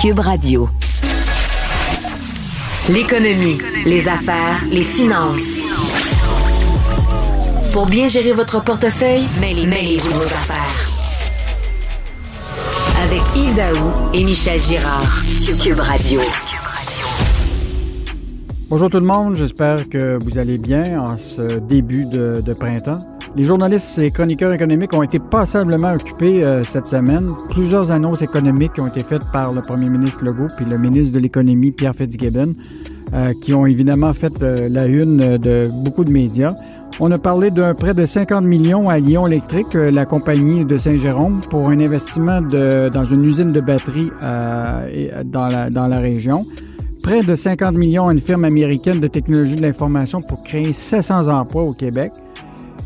Cube Radio. L'économie, les affaires, les finances. Pour bien gérer votre portefeuille, mêlez, mêlez vos affaires. Avec Yves Daou et Michel Girard. Cube Radio. Bonjour tout le monde, j'espère que vous allez bien en ce début de, de printemps. Les journalistes et chroniqueurs économiques ont été passablement occupés euh, cette semaine. Plusieurs annonces économiques ont été faites par le premier ministre Legault puis le ministre de l'Économie, Pierre Fitzgibbon, euh, qui ont évidemment fait euh, la une de beaucoup de médias. On a parlé d'un prêt de 50 millions à Lyon Électrique, la compagnie de Saint-Jérôme, pour un investissement de, dans une usine de batterie dans, la, dans la région. Près de 50 millions à une firme américaine de technologie de l'information pour créer 700 emplois au Québec.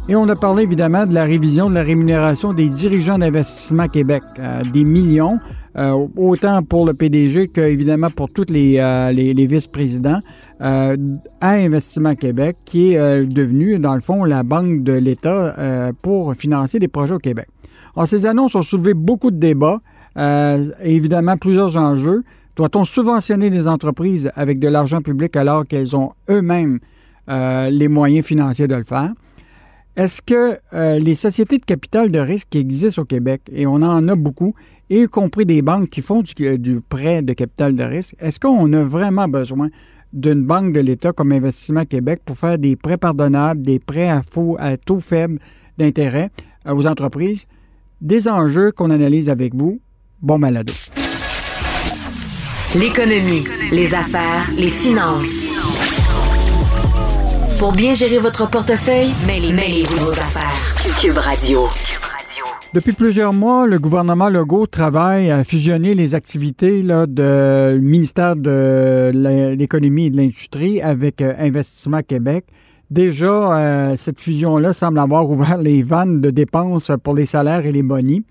Et on a parlé évidemment de la révision de la rémunération des dirigeants d'Investissement Québec, euh, des millions, euh, autant pour le PDG qu'évidemment pour tous les, euh, les, vice-présidents à Investissement Québec, qui est devenu, dans le fond, la banque de l'État pour financer des projets au Québec. Alors, ces annonces ont soulevé beaucoup de débats, et évidemment plusieurs enjeux. Doit-on subventionner des entreprises avec de l'argent public alors qu'elles ont eux-mêmes les moyens financiers de le faire? Est-ce que euh, les sociétés de capital de risque qui existent au Québec, et on en a beaucoup, y compris des banques qui font du, du prêt de capital de risque, est-ce qu'on a vraiment besoin d'une banque de l'État comme Investissement Québec pour faire des prêts pardonnables, des prêts à, faux, à taux faible d'intérêt euh, aux entreprises? Des enjeux qu'on analyse avec vous. Bon malado. L'économie, les affaires, les finances. Pour bien gérer votre portefeuille, mêlez, vos affaires. Cube Radio. Depuis plusieurs mois, le gouvernement Legault travaille à fusionner les activités là, du ministère de l'économie et de l'industrie avec euh, Investissement Québec. Déjà, euh, cette fusion-là semble avoir ouvert les vannes de dépenses pour les salaires et les bonis.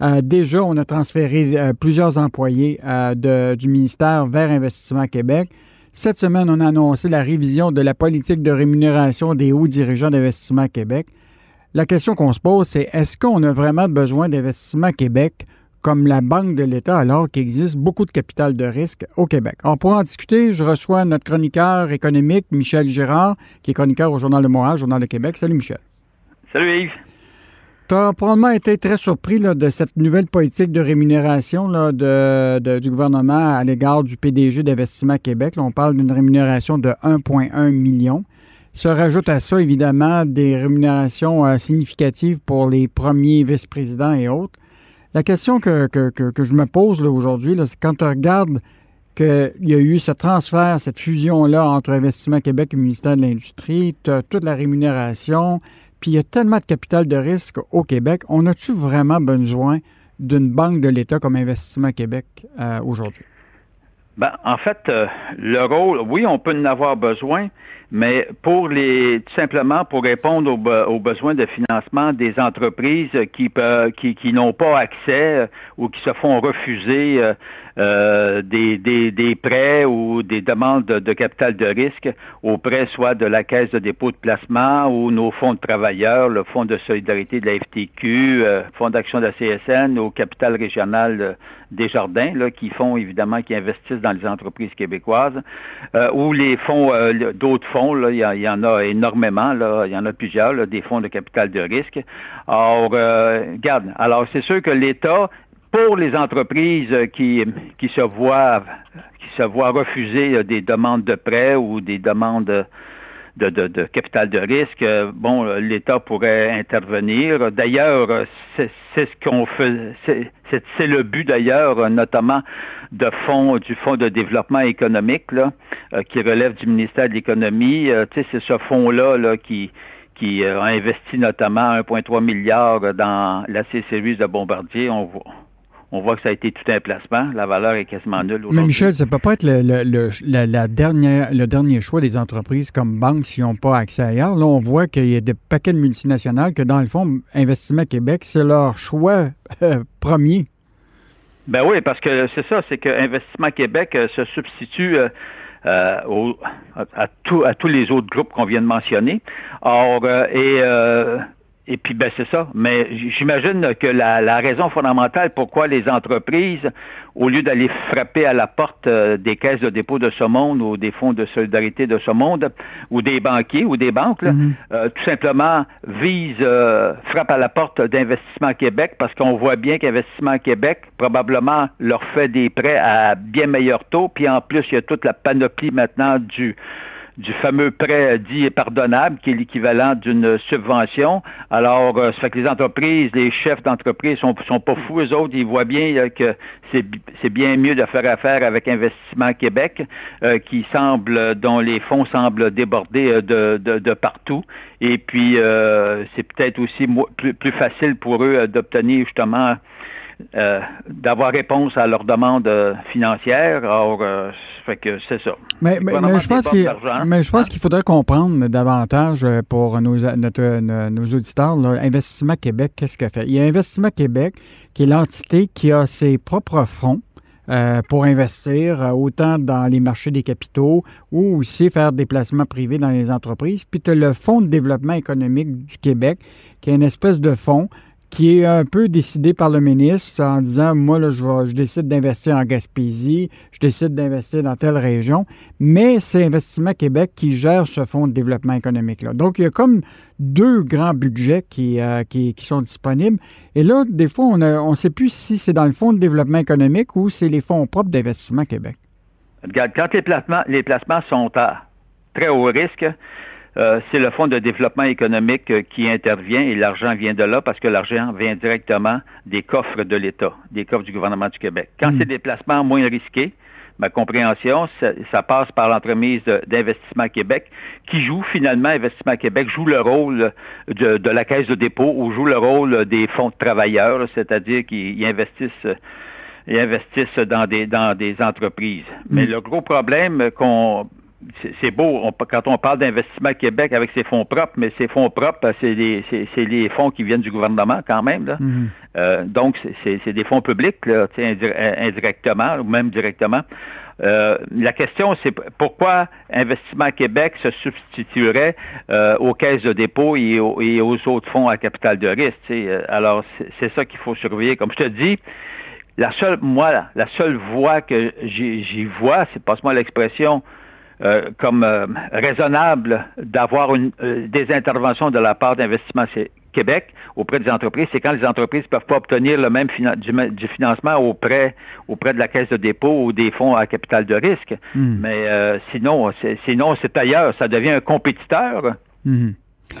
Euh, déjà, on a transféré plusieurs employés du ministère vers Investissement Québec. Cette semaine, on a annoncé la révision de la politique de rémunération des hauts dirigeants d'Investissement Québec. La question qu'on se pose, c'est est-ce qu'on a vraiment besoin d'Investissement Québec comme la Banque de l'État alors qu'il existe beaucoup de capital de risque au Québec? Alors, pour en discuter, je reçois notre chroniqueur économique, Michel Girard, qui est chroniqueur au Journal de Montréal, Journal de Québec. Salut, Michel. Salut, Yves. Tu as probablement été très surpris de cette nouvelle politique de rémunération du gouvernement à l'égard du PDG d'Investissement Québec. on parle d'une rémunération de 1,1 million. Se rajoute à ça, évidemment, des rémunérations euh, significatives pour les premiers vice-présidents et autres. La question que, je me pose aujourd'hui, c'est quand tu regardes qu'il y a eu ce transfert, cette fusion-là entre Investissement Québec et le ministère de l'Industrie, tu as toute la rémunération, puis il y a tellement de capital de risque au Québec. On a-tu vraiment besoin d'une banque de l'État comme Investissement Québec euh, aujourd'hui? Ben, en fait, euh, le rôle, oui, on peut en avoir besoin, mais pour les tout simplement pour répondre aux, besoins de financement des entreprises qui, qui, qui n'ont pas accès ou qui se font refuser euh, des, des, des, prêts ou des demandes de, capital de risque auprès soit de la Caisse de dépôt de placement ou nos fonds de travailleurs, le Fonds de solidarité de la FTQ, euh, Fonds d'action de la CSN, au capital régional des jardins, là, qui font évidemment, qui investissent dans les entreprises québécoises, euh, ou les fonds, d'autres fonds, là, il y, en a énormément, là, il y en a plusieurs, des fonds de capital de risque. Alors, regarde, alors c'est sûr que l'État pour les entreprises qui, qui se voient qui se voient refuser euh, des demandes de prêt ou des demandes de, de, de capital de risque, euh, bon, l'État pourrait intervenir. D'ailleurs, c'est ce qu'on fait, c'est le but d'ailleurs, notamment de fonds du Fonds de développement économique là, euh, qui relève du ministère de l'Économie. tu sais, c'est ce fonds-là là, qui qui a investi notamment 1,3 milliard dans la C-Series de Bombardier. On, on voit que ça a été tout un placement. La valeur est quasiment nulle. Mais Michel, ça ne peut pas être le, la, dernière, le dernier choix des entreprises comme banque s'ils n'ont pas accès ailleurs. Là, on voit qu'il y a des paquets de multinationales que, dans le fond, Investissement Québec, c'est leur choix euh, premier. Ben oui, parce que c'est ça, c'est que Investissement Québec euh, se substitue euh, à, à, tous les autres groupes qu'on vient de mentionner. Or, et Et puis, ben, c'est ça. Mais j'imagine que la, raison fondamentale pourquoi les entreprises, au lieu d'aller frapper à la porte euh, des caisses de dépôt de ce monde ou des fonds de solidarité de ce monde, ou des banquiers ou des banques, mm-hmm. euh, tout simplement visent, euh, frappent à la porte d'Investissement Québec parce qu'on voit bien qu'Investissement Québec probablement leur fait des prêts à bien meilleur taux. Puis en plus, il y a toute la panoplie maintenant du du fameux prêt dit pardonnable, qui est l'équivalent d'une subvention. Alors, euh, ça fait que les entreprises, les chefs d'entreprise sont, sont pas fous, eux autres, ils voient bien euh, que c'est bien mieux de faire affaire avec Investissement Québec, euh, qui semble, dont les fonds semblent déborder de, de, partout. Et puis, c'est peut-être aussi plus, plus facile pour eux d'obtenir justement euh, d'avoir réponse à leurs demandes euh, financières. Alors, euh, fait que c'est ça. Mais, je pense qu'il, mais je pense qu'il faudrait comprendre davantage pour nos, nos auditeurs, Investissement Québec, qu'est-ce qu'il fait? Il y a Investissement Québec qui est l'entité qui a ses propres fonds. pour investir autant dans les marchés des capitaux ou aussi faire des placements privés dans les entreprises. Puis tu as le Fonds de développement économique du Québec, qui est une espèce de fonds qui est un peu décidé par le ministre en disant moi là, je, je décide d'investir en Gaspésie, je décide d'investir dans telle région, mais c'est Investissement Québec qui gère ce fonds de développement économique là. Donc il y a comme deux grands budgets qui, euh, sont disponibles. Et là, des fois, on ne on sait plus si c'est dans le fonds de développement économique ou c'est les fonds propres d'Investissement Québec. Regarde, quand les placements, les placements sont à très haut risque, euh, c'est le Fonds de développement économique euh, qui intervient et l'argent vient de là parce que l'argent vient directement des coffres de l'État, des coffres du gouvernement du Québec. Quand hmm. c'est des placements moins risqués, ma compréhension, ça, passe par l'entremise d'Investissement Québec, qui joue finalement, Investissement Québec joue le rôle de, la caisse de dépôt ou joue le rôle des fonds de travailleurs, c'est-à-dire qu'ils investissent investissent dans des dans des entreprises. Mais hmm. le gros problème qu'on c'est beau quand on parle d'investissement Québec avec ses fonds propres, mais ces fonds propres, c'est les, fonds qui viennent du gouvernement quand même. Mm-hmm. Euh, donc, c'est des fonds publics, là, indirectement ou même directement. Euh, la question, c'est pourquoi Investissement Québec se substituerait euh, aux caisses de dépôt et aux, autres fonds à capital de risque. Alors, c'est ça qu'il faut surveiller. Comme je te dis, la seule, moi, la seule voie que j'y vois, c'est passe-moi l'expression, euh, comme euh, raisonnable d'avoir euh, des interventions de la part d'Investissement Québec auprès des entreprises, c'est quand les entreprises ne peuvent pas obtenir le même du, financement auprès, auprès de la caisse de dépôt ou des fonds à capital de risque. Hmm. Mais sinon, sinon c'est ailleurs. Ça devient un compétiteur. Hmm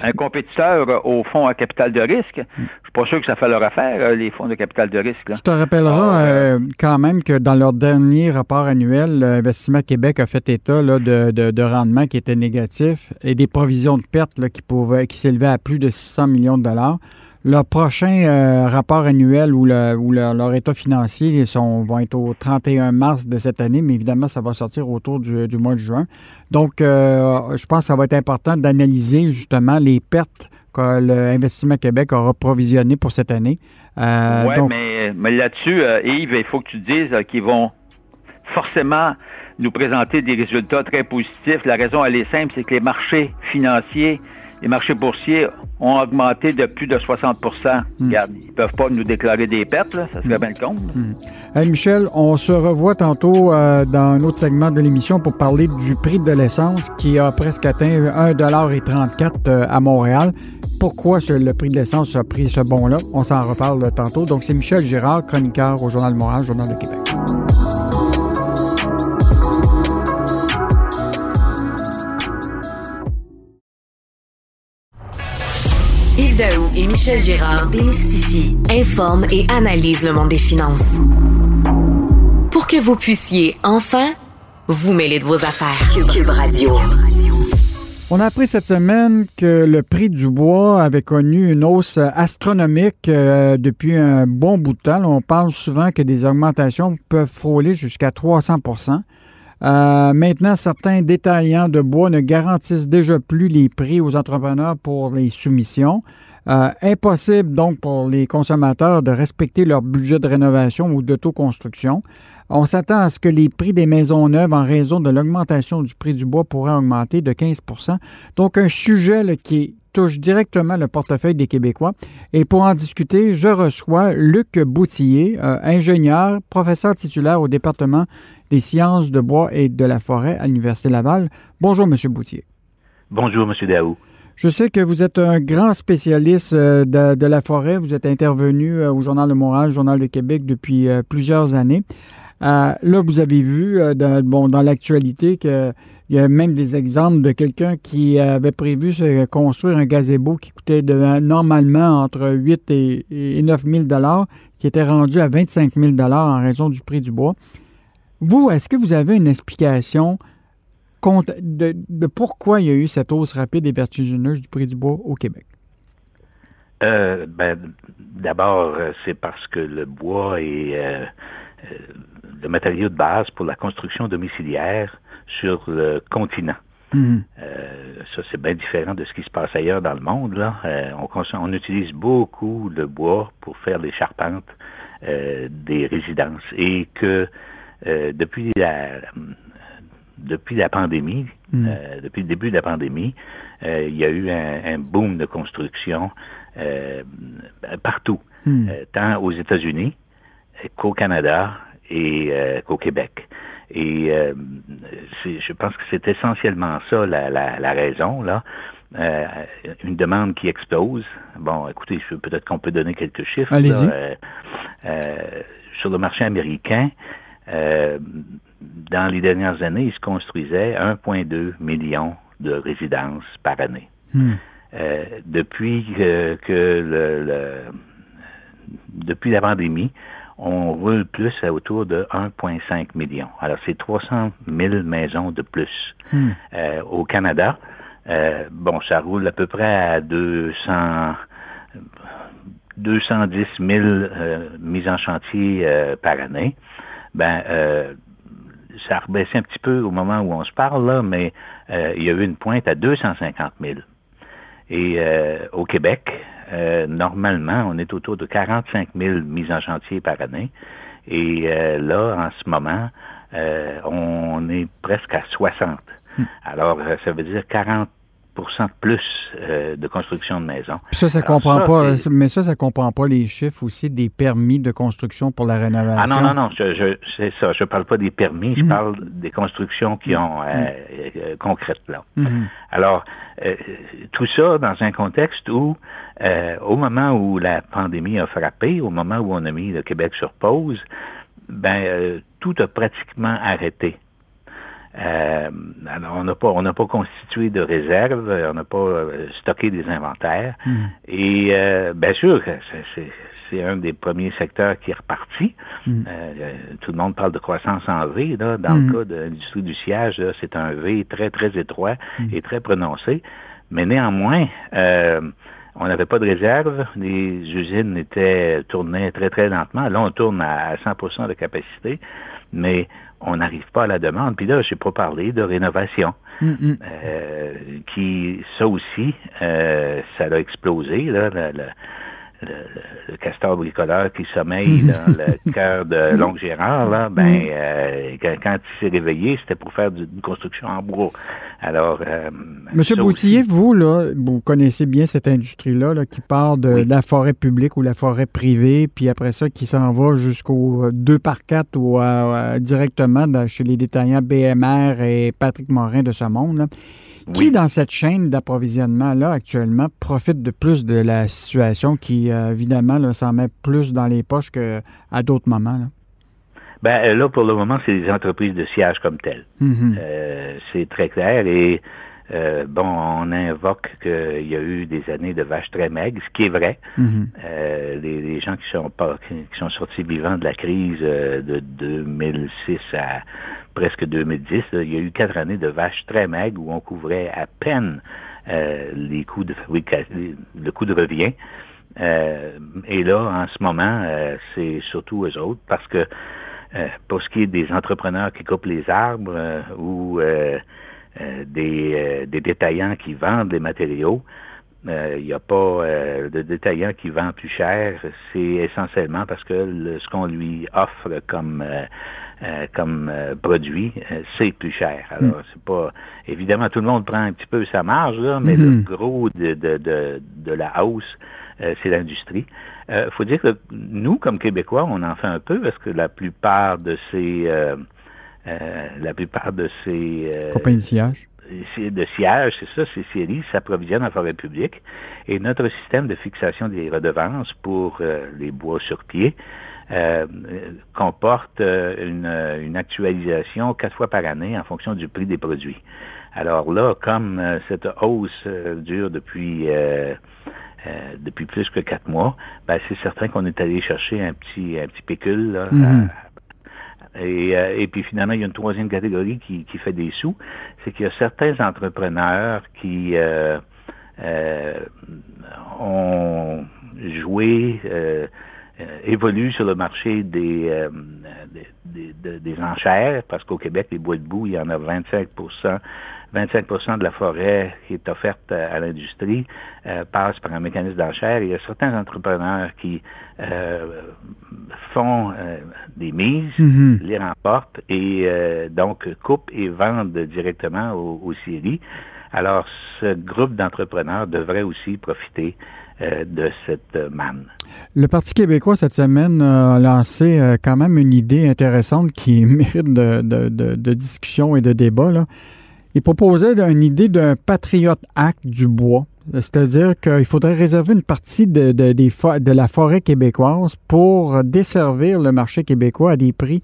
un compétiteur au fonds à capital de risque, je suis pas sûr que ça fait leur affaire, euh, les fonds de capital de risque. Là. Tu te rappelleras ah, euh, quand même que dans leur dernier rapport annuel, l'Investissement Québec a fait état là, de, de, rendement qui était négatif et des provisions de pertes là, qui, pouvaient, qui s'élevaient à plus de 600 millions de dollars. Leur prochain euh, rapport annuel ou, leur état financier ils sont, vont être au 31 mars de cette année, mais évidemment, ça va sortir autour du, mois de juin. Donc, euh, je pense que ça va être important d'analyser justement les pertes que l'Investissement Québec aura provisionnées pour cette année. Euh, oui, mais, mais là-dessus, Yves, il faut que tu dises qu'ils vont forcément nous présenter des résultats très positifs. La raison, elle est simple, c'est que les marchés financiers les marchés boursiers ont augmenté de plus de 60 hmm. Regarde, ils ne peuvent pas nous déclarer des pertes, là, ça serait bien le compte. Hmm. Michel, on se revoit tantôt euh, dans un autre segment de l'émission pour parler du prix de l'essence qui a presque atteint 1,34 euh, à Montréal. Pourquoi le prix de l'essence a pris ce bond-là? On s'en reparle tantôt. Donc, c'est Michel Girard, chroniqueur au Journal de Montréal, Journal de Québec. Et Michel Gérard démystifient, informent et analysent le monde des finances. Pour que vous puissiez enfin vous mêler de vos affaires. Cube Radio. On a appris cette semaine que le prix du bois avait connu une hausse astronomique euh, depuis un bon bout de temps. On parle souvent que des augmentations peuvent frôler jusqu'à 300 euh, maintenant, certains détaillants de bois ne garantissent déjà plus les prix aux entrepreneurs pour les soumissions. Euh, impossible donc pour les consommateurs de respecter leur budget de rénovation ou d'autoconstruction. On s'attend à ce que les prix des maisons neuves, en raison de l'augmentation du prix du bois, pourraient augmenter de 15% Donc, un sujet qui est touche directement le portefeuille des Québécois. Et pour en discuter, je reçois Luc Boutillier, ingénieur, professeur titulaire au département des sciences de bois et de la forêt à l'Université Laval. Bonjour, M. Boutillier. Bonjour, M. Daou. Je sais que vous êtes un grand spécialiste de, de la forêt. Vous êtes intervenu au Journal de Montréal, Journal de Québec depuis plusieurs années. Euh, là, vous avez vu euh, dans, l'actualité qu'il y a même des exemples de quelqu'un qui avait prévu construire un gazebo qui coûtait normalement entre 8 et, 9 000 qui était rendu à 25 000 en raison du prix du bois. Vous, est-ce que vous avez une explication de, de, pourquoi il y a eu cette hausse rapide et vertigineuse du prix du bois au Québec? Euh, ben, D'abord, c'est parce que le bois est le matériau de base pour la construction domiciliaire sur le continent. Mhm. Euh, ça, c'est bien différent de ce qui se passe ailleurs dans le monde. Là. Euh, on, on, utilise beaucoup le bois pour faire les charpentes euh, des résidences et que depuis la depuis la pandémie, mhm. depuis le début de la pandémie, il y a eu un, boom de construction partout, mhm. tant aux États-Unis qu'au Canada et euh, qu'au Québec. Et euh, je pense que c'est essentiellement ça la, la, la raison là. Euh, une demande qui explose. Bon, écoutez, peut-être qu'on peut donner quelques chiffres. Allez-y. Euh, sur le marché américain, dans les dernières années, il se construisait 1,2 million de résidences par année. Hmm. depuis que, que le, le, depuis la pandémie, on roule plus à autour de 1,5 million. Alors, c'est 300 000 maisons de plus. Hmm. Euh, au Canada, euh, bon, ça roule à peu près à 200, 210 000 euh, mises en chantier par année. Ben, ça a rebaissé un petit peu au moment où on se parle, là, mais il y a eu une pointe à 250 000. Et au Québec, euh, normalement, on est autour de 45 000 mises en chantier par année. Et euh, là, en ce moment, euh, on est presque à 60. Hmm. Alors, ça veut dire 40 de plus euh, de construction de maisons. Ça, ça comprend pas, mais ça, ça comprend pas les chiffres aussi des permis de construction pour la rénovation? Ah non, non, non, je, c'est ça. Je parle pas des permis, je mhm. parle des constructions qui ont euh, mhm. euh, concrètes là. Mhm. Alors, tout ça dans un contexte où, au moment où la pandémie a frappé, au moment où on a mis le Québec sur pause, ben tout a pratiquement arrêté. Euh, on n'a pas, on n'a pas constitué de réserve, on n'a pas euh, stocké des inventaires. Hmm. Et euh, bien sûr, c'est un des premiers secteurs qui est reparti. Hmm. tout le monde parle de croissance en V. Là. Dans le hmm. cas de l'industrie du siège, c'est un V très, très étroit et très prononcé. Mais néanmoins, on n'avait pas de réserve. Les usines étaient tournées très, très lentement. Là, on tourne à 100% de capacité. Mais on n'arrive pas à la demande. Puis là, je n'ai pas parlé de rénovation, mm, mm. Euh, qui, ça aussi, euh, ça a explosé. Là, le, castor bricoleur qui sommeille dans le cœur de Longue Gérard, là, ben, euh, quand, il s'est réveillé, c'était pour faire du, une construction en bois. Alors, euh, Monsieur Boutillier, vous, là, vous connaissez bien cette industrie-là, là, qui part de, la forêt publique ou la forêt privée, puis après ça, qui s'en va jusqu'au 2 par 4 ou directement chez les détaillants BMR et Patrick Morin de ce monde. Là. Qui, dans cette chaîne d'approvisionnement-là, actuellement, profite de plus de la situation qui, euh, évidemment, s'en met plus dans les poches qu'à d'autres moments? Là? Ben, euh, là, pour le moment, c'est les entreprises de siège comme telles. Mm-hmm. Euh, c'est très clair et euh, bon, on invoque qu'il y a eu des années de vaches très maigres, ce qui est vrai. Mhm. euh, les, gens qui sont pas, qui, sont sortis vivants de la crise de 2006 à presque 2010, il y a eu quatre années de vaches très maigres où on couvrait à peine euh, les coûts de le coût de revient. Euh, et là, en ce moment, c'est surtout eux autres parce que pour ce qui est des entrepreneurs qui coupent les arbres ou euh, des, euh, des, détaillants qui vendent des matériaux, il n'y a pas de détaillant qui vend plus cher. C'est essentiellement parce que ce qu'on lui offre comme comme produit, c'est plus cher. Alors, mm. c'est pas évidemment tout le monde prend un petit peu sa marge, là, mais le mm-hmm. gros de, de, de, de la hausse, c'est l'industrie. Il faut dire que nous, comme Québécois, on en fait un peu parce que la plupart de ces euh, la plupart de ces... Euh, Compagnies de sillage de siège, c'est ça, ces séries s'approvisionnent en forêt publique. Et notre système de fixation des redevances pour euh, les bois sur pied comporte une, une, actualisation quatre fois par année en fonction du prix des produits. Alors là, comme cette hausse dure depuis depuis plus que quatre mois, ben, c'est certain qu'on est allé chercher un petit un petit pécule là. Euh, et, puis finalement, il y a une troisième catégorie qui, fait des sous, c'est qu'il y a certains entrepreneurs qui euh, euh, ont joué, évoluent sur le marché des, des, enchères, parce qu'au Québec, les bois de boue, il y en a 25% 25% de la forêt qui est offerte à l'industrie euh, passe par un mécanisme d'enchère. Il y a certains entrepreneurs qui euh, font euh, des mises, mhm. les remportent et donc coupent et vendent directement aux, aux scieries. Alors, ce groupe d'entrepreneurs devrait aussi profiter de cette manne. Le Parti québécois, cette semaine, a lancé quand même une idée intéressante qui mérite de, discussion et de débat. Il proposait une idée d'un Patriot Act du bois. C'est-à-dire qu'il faudrait réserver une partie de, la forêt québécoise pour desservir le marché québécois à des prix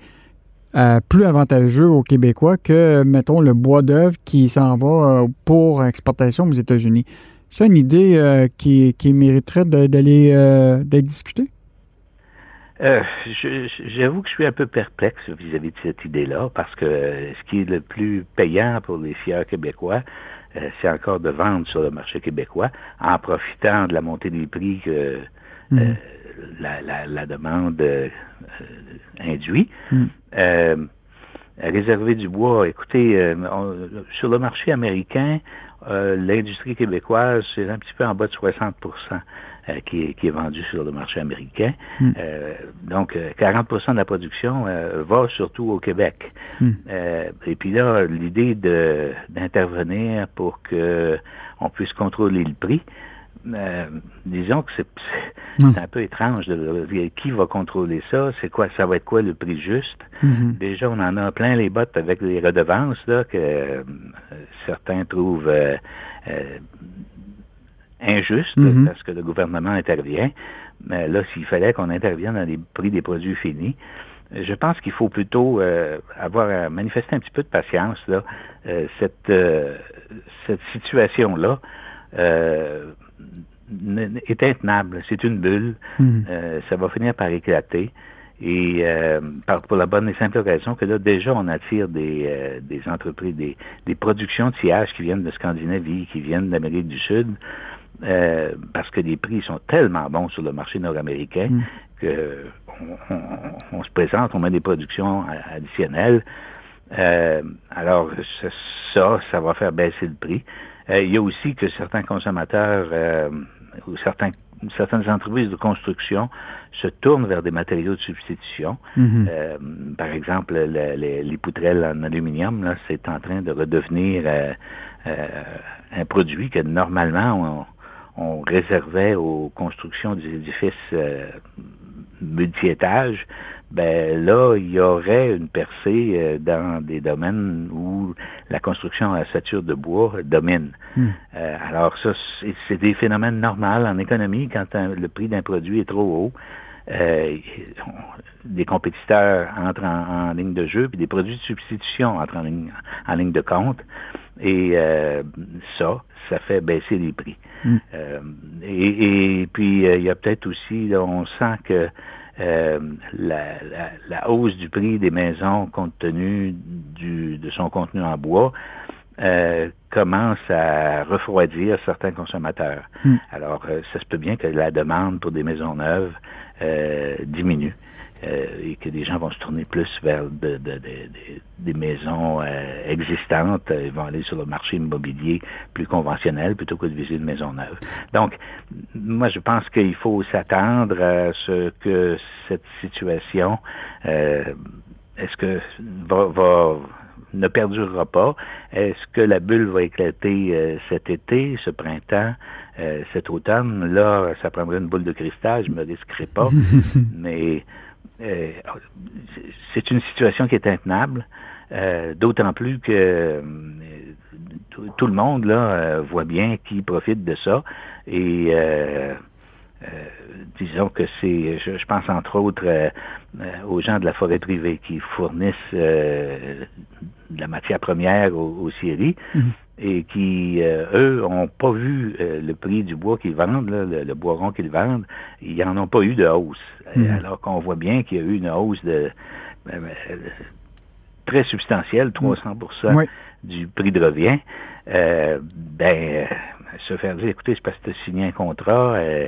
euh, plus avantageux aux Québécois que, mettons, le bois d'œuvre qui s'en va euh, pour exportation aux États-Unis. C'est une idée euh, qui, qui, mériterait d'aller d'être discutée? Euh, J'avoue que je suis un peu perplexe vis-à-vis de cette idée-là, parce que ce qui est le plus payant pour les fiers québécois, euh, c'est encore de vendre sur le marché québécois en profitant de la montée des prix que euh, mm. la, la, la, demande euh, induit. Mm. réserver du bois, écoutez, sur le marché américain, l'industrie québécoise, c'est un petit peu en bas de 60 euh, qui, est, qui, est, vendu sur le marché américain. Hmm. Euh, donc, 40% euh, de la production va surtout au Québec. Hmm. et puis là, l'idée d'intervenir pour que on puisse contrôler le prix, disons que c'est hmm. un peu étrange. De, qui va contrôler ça? C'est quoi? Ça va être quoi le prix juste? Déjà, on en a plein les bottes avec les redevances là, que certains trouvent injuste mhm. parce que le gouvernement intervient. Mais là, s'il fallait qu'on intervienne dans les prix des produits finis, je pense qu'il faut plutôt euh, avoir à manifester un petit peu de patience. Là. Euh, cette, euh, cette situation-là est intenable. C'est une bulle. Mhm. ça va finir par éclater. Et pour la bonne et simple raison que là, déjà, on attire des, des entreprises, des, des productions de sillage qui viennent de Scandinavie, qui viennent d'Amérique du Sud. Euh, parce que les prix sont tellement bons sur le marché nord-américain mm. que on, se présente, on met des productions additionnelles. Euh, alors ça, ça va faire baisser le prix. Euh, il y a aussi que certains consommateurs ou certains certaines entreprises de construction se tournent vers des matériaux de substitution. Mm-hmm. par exemple, les, poutrelles en aluminium, là, c'est en train de redevenir un produit que normalement on réservait aux constructions des édifices euh, multi-étages, ben là, il y aurait une percée euh, dans des domaines où la construction à sature de bois domine. Hmm. Euh, alors ça, c'est des phénomènes normaux en économie quand le prix d'un produit est trop haut. Euh, des compétiteurs entrent en, ligne de jeu, puis des produits de substitution entrent en ligne, en ligne de compte. Et euh, ça, ça fait baisser les prix. Mm. Euh, et, puis, il y a peut-être aussi, on sent que la, hausse du prix des maisons, compte tenu du, de son contenu en bois, commence à refroidir certains consommateurs. Mm. Alors, ça se peut bien que la demande pour des maisons neuves euh, diminue. Euh, et que des gens vont se tourner plus vers des maisons euh, existantes, ils vont aller sur le marché immobilier plus conventionnel plutôt que de viser une maison neuve. Donc, moi, je pense qu'il faut s'attendre à ce que cette situation, est-ce que va ne perdurera pas? Est-ce que la bulle va éclater euh, cet été, ce printemps, euh, cet automne? Là, ça prendrait une boule de cristal, je ne me risquerai pas. mais euh, c'est une situation qui est intenable, d'autant plus que tout, le monde là voit bien qui profite de ça. Et euh, disons que c'est, je, pense entre autres euh, euh, aux gens de la forêt privée qui fournissent de la matière première aux, scieries mhm. Et qui, eux, ont pas vu le prix du bois qu'ils vendent, le, bois rond qu'ils vendent, ils n'en ont pas eu de hausse. Mhm. Alors qu'on voit bien qu'il y a eu une hausse de, très substantielle, 300% du prix de revient. ben, se faire dire, écoutez, c'est parce que tu as signé un contrat, euh,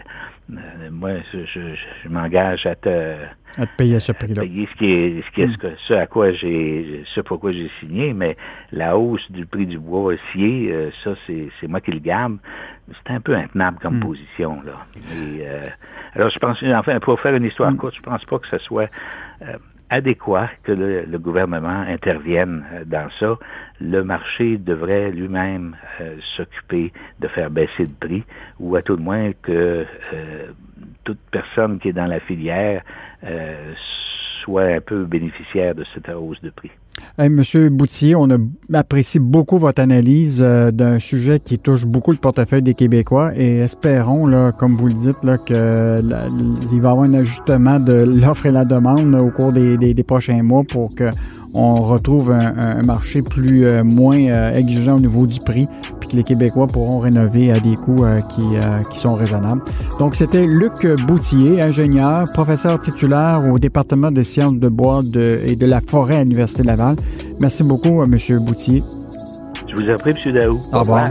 moi, je, je, m'engage à te, à te payer ce prix-là. Payer ce qui est, ce, qui est hmm. ce, à quoi j'ai, ce pourquoi j'ai signé, mais la hausse du prix du bois scié, euh, ça, c'est, c'est moi qui le garde. C'est un peu intenable comme hmm. position, là. Et, euh, alors, je pense, enfin, pour faire une histoire hmm. courte, je pense pas que ce soit adéquat que le, gouvernement intervienne euh, dans ça. Le marché devrait lui-même euh, s'occuper de faire baisser le prix, ou à tout le moins que euh, toute personne qui est dans la filière soit un peu bénéficiaire de cette hausse de prix. Monsieur Boutier, on apprécie beaucoup votre analyse euh, d'un sujet qui touche beaucoup le portefeuille des Québécois et espérons, là, comme vous le dites, qu'il va y avoir un ajustement de l'offre et la demande au cours des, des prochains mois pour que on retrouve un, marché plus euh, moins euh, exigeant au niveau du prix, puis que les Québécois pourront rénover à des coûts euh, qui, qui, sont raisonnables. Donc, c'était Luc Boutier, ingénieur, professeur titulaire au département de sciences de bois et de la forêt à l'Université de Laval. Merci beaucoup, M. Boutier. Je vous en prie, M. Daou. Au revoir.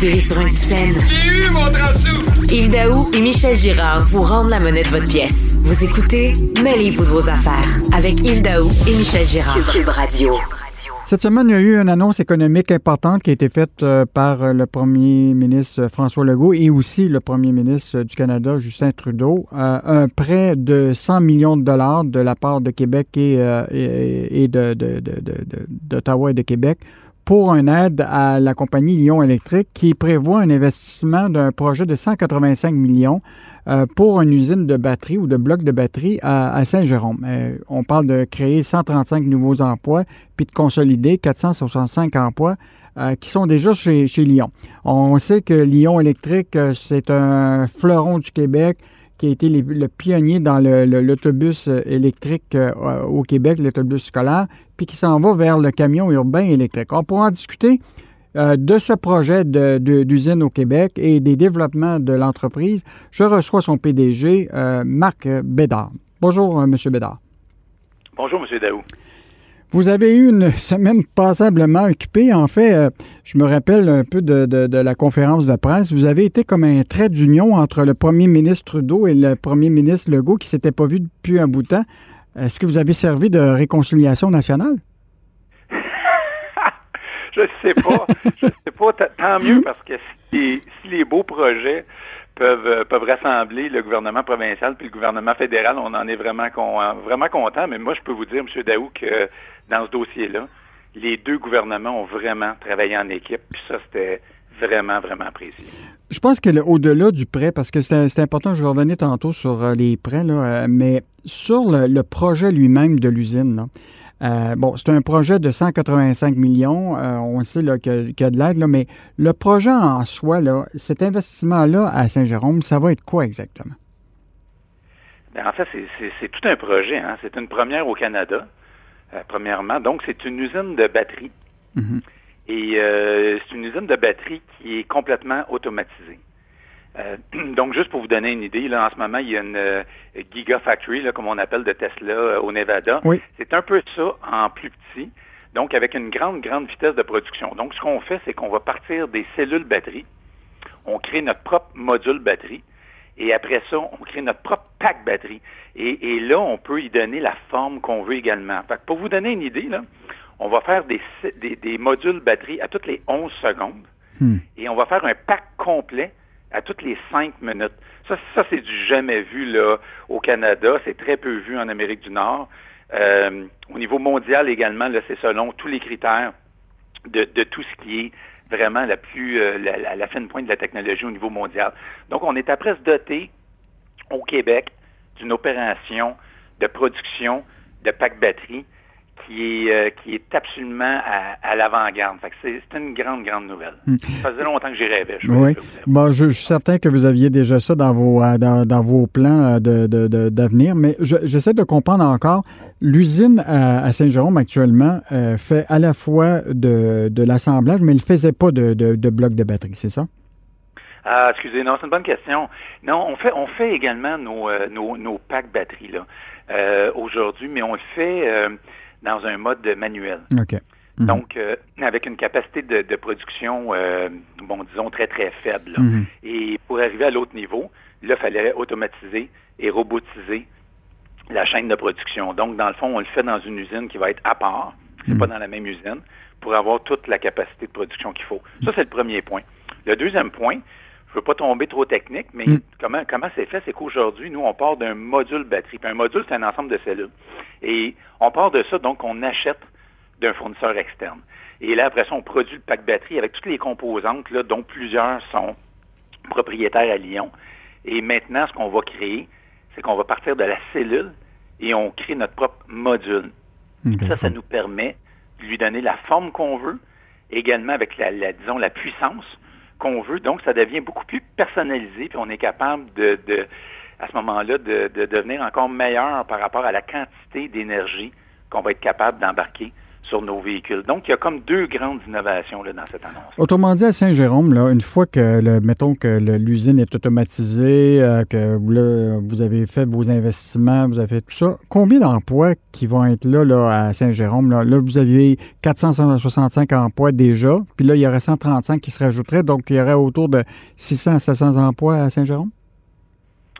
Virer sur une scène. Yves Daou et Michel Girard vous rendent la monnaie de votre pièce. Vous écoutez Mêlez-vous de vos affaires avec Yves Daou et Michel Girard. Cube Radio. Cette semaine, il y a eu une annonce économique importante qui a été faite euh, par euh, le premier ministre François Legault et aussi le premier ministre du Canada, Justin Trudeau. Euh, un prêt de 100 millions de dollars de la part de Québec et, et, d'Ottawa et de Québec pour une aide à la compagnie Lyon Électrique qui prévoit un investissement d'un projet de 185 millions euh, pour une usine de batterie ou de blocs de batterie à, Saint-Jérôme. Euh, on parle de créer 135 nouveaux emplois puis de consolider 465 emplois euh, qui sont déjà chez, chez Lyon. On sait que Lyon Électrique, c'est un fleuron du Québec qui a été le pionnier dans l'autobus électrique au Québec, l'autobus scolaire, puis qui s'en va vers le camion urbain électrique. On pourra en discuter euh, de ce projet d'usine au Québec et des développements de l'entreprise. Je reçois son PDG, euh, Marc Bédard. Bonjour, euh, M. Bédard. Bonjour, M. Daou. Vous avez eu une semaine passablement occupée. En fait, je me rappelle un peu de, de, la conférence de presse. Vous avez été comme un trait d'union entre le premier ministre Trudeau et le premier ministre Legault qui ne s'étaient pas vus depuis un bout de temps. Est-ce que vous avez servi de réconciliation nationale? je ne sais pas. je sais pas. Tant mieux parce que si, les beaux projets peuvent, euh, peuvent rassembler le gouvernement provincial puis le gouvernement fédéral, on en est vraiment, vraiment content. Mais moi, je peux vous dire, M. Daou, que dans ce dossier-là, les deux gouvernements ont vraiment travaillé en équipe. Puis ça, c'était vraiment, vraiment apprécié. Je pense que au-delà du prêt, parce que c'est important, je vais revenir tantôt sur euh, les prêts, euh, mais sur le, projet lui-même de l'usine, euh, bon, c'est un projet de 185 millions. on sait qu'il y, a de l'aide, mais le projet en soi, là, cet investissement-là à Saint-Jérôme, ça va être quoi exactement? Bien, en fait, c'est tout un projet. Hein. C'est une première au Canada, premièrement. Donc, c'est une usine de batterie. Mm-hmm. Et euh, c'est une usine de batterie qui est complètement automatisée. Euh, donc, juste pour vous donner une idée, là, en ce moment, il y a une euh, Gigafactory, là, comme on appelle de Tesla euh, au Nevada. Oui. C'est un peu ça en plus petit, donc avec une grande, grande vitesse de production. Donc, ce qu'on fait, c'est qu'on va partir des cellules batteries, on crée notre propre module batterie, et après ça, on crée notre propre pack batterie. Et, et là, on peut y donner la forme qu'on veut également. Fait que pour vous donner une idée, là, on va faire des, des, des modules batterie à toutes les 11 secondes, Hmm. et on va faire un pack complet à toutes les cinq minutes. Ça, ça c'est du jamais vu là au Canada. C'est très peu vu en Amérique du Nord. Euh, au niveau mondial également, là, c'est selon tous les critères de, de, tout ce qui est vraiment la plus euh, la, la, fine pointe de la technologie au niveau mondial. Donc, on est après se doter au Québec d'une opération de production de pack batterie qui est, euh, qui est absolument à, à l'avant-garde. C'est une grande, grande nouvelle. Hmm. Ça faisait longtemps que j'y rêvais. Je oui. Bon, je, je, suis certain que vous aviez déjà ça dans vos, euh, dans, dans vos plans d'avenir, de, de, mais j'essaie de comprendre encore. L'usine à, à Saint-Jérôme actuellement euh, fait à la fois de, de l'assemblage, mais il ne faisait pas de, de blocs de batterie, c'est ça? Ah, excusez, non, c'est une bonne question. Non, on fait, on fait également nos, euh, nos, nos packs batteries là euh, aujourd'hui, mais on le fait euh, dans un mode manuel. OK. -hmm. Donc, euh, avec une capacité de, de production, euh, bon, disons, très, très faible. -hmm. Et pour arriver à l'autre niveau, là, il fallait automatiser et robotiser la chaîne de production. Donc, dans le fond, on le fait dans une usine qui va être à part, c'est mm -hmm. pas dans la même usine, pour avoir toute la capacité de production qu'il faut. Ça, c'est le premier point. Le deuxième point, je veux pas tomber trop technique, mais mm. comment comment c'est fait, c'est qu'aujourd'hui, nous, on part d'un module batterie. Puis un module, c'est un ensemble de cellules. Et on part de ça, donc on achète d'un fournisseur externe. Et là, après ça, on produit le pack batterie avec toutes les composantes, là, dont plusieurs sont propriétaires à Lyon. Et maintenant, ce qu'on va créer, c'est qu'on va partir de la cellule et on crée notre propre module. Okay. Ça, ça nous permet de lui donner la forme qu'on veut, également avec la, la disons, la puissance qu'on veut. Donc, ça devient beaucoup plus personnalisé, puis on est capable de, à ce moment-là, de, de, devenir encore meilleur par rapport à la quantité d'énergie qu'on va être capable d'embarquer sur nos véhicules. Donc, il y a comme deux grandes innovations là, dans cette annonce. Autrement dit, à Saint-Jérôme, là, une fois que, le, mettons que l'usine est automatisée, euh, que là, vous avez fait vos investissements, vous avez fait tout ça, combien d'emplois qui vont être là, là à Saint-Jérôme? Là? là, vous aviez 465 emplois déjà, puis là, il y aurait 135 qui se rajouteraient, donc il y aurait autour de 600 à 700 emplois à Saint-Jérôme?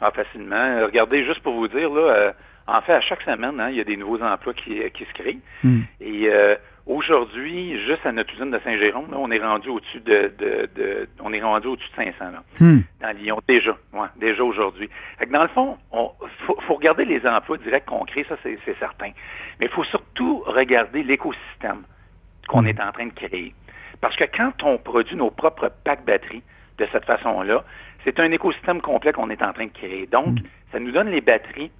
Ah, facilement. Regardez, juste pour vous dire, là, euh, en fait, à chaque semaine, hein, il y a des nouveaux emplois qui, qui se créent. Mm. Et euh, aujourd'hui, juste à notre usine de Saint-Jérôme, on est rendu au-dessus de, de, de, on est rendu au-dessus de 500 là, mm. dans Lyon déjà, ouais, déjà aujourd'hui. Dans le fond, il faut, faut, regarder les emplois directs qu'on crée, ça c'est certain. Mais il faut surtout regarder l'écosystème qu'on mm. est en train de créer. Parce que quand on produit nos propres packs batteries de cette façon-là, c'est un écosystème complet qu'on est en train de créer. Donc, ça nous donne les batteries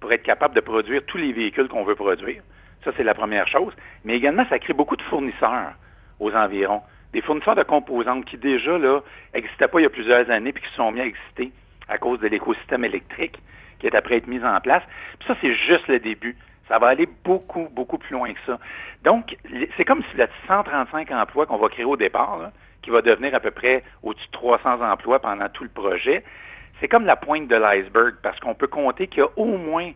pour être capable de produire tous les véhicules qu'on veut produire. Ça, c'est la première chose. Mais également, ça crée beaucoup de fournisseurs aux environs. Des fournisseurs de composantes qui déjà n'existaient pas il y a plusieurs années puis qui sont mis à exister à cause de l'écosystème électrique qui est après être mis en place. Puis ça, c'est juste le début. Ça va aller beaucoup, beaucoup plus loin que ça. Donc, c'est comme si la 135 emplois qu'on va créer au départ, là, qui va devenir à peu près au-dessus de 300 emplois pendant tout le projet, c'est comme la pointe de l'iceberg parce qu'on peut compter qu'il y a au moins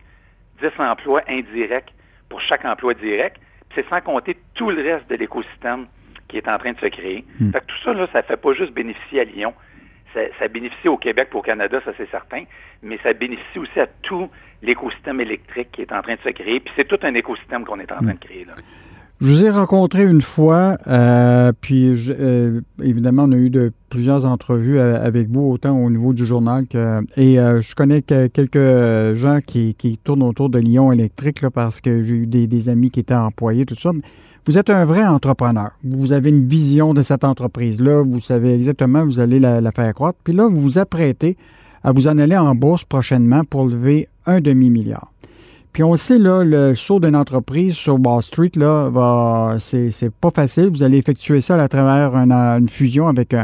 10 emplois indirects pour chaque emploi direct. C'est sans compter tout le reste de l'écosystème qui est en train de se créer. Hmm. Mm. Fait que tout ça, là, ça ne fait pas juste bénéficier à Lyon. Ça, ça bénéficie au Québec au Canada, ça c'est certain, mais ça bénéficie aussi à tout l'écosystème électrique qui est en train de se créer. Puis c'est tout un écosystème qu'on est en train de créer. Là. Je vous ai rencontré une fois, euh, puis euh, évidemment, on a eu de plusieurs entrevues avec vous, autant au niveau du journal que. Et euh, je connais que, quelques gens qui, tournent autour de Lyon électrique là, parce que j'ai eu des, amis qui étaient employés, tout ça. Vous êtes un vrai entrepreneur. Vous avez une vision de cette entreprise-là. Vous savez exactement vous allez la, la faire croître. Puis là, vous vous apprêtez à vous en aller en bourse prochainement pour lever un demi-milliard. Puis on sait, là, le saut d'une entreprise sur Wall Street, là, va, c'est, c'est pas facile. Vous allez effectuer ça à travers une, fusion avec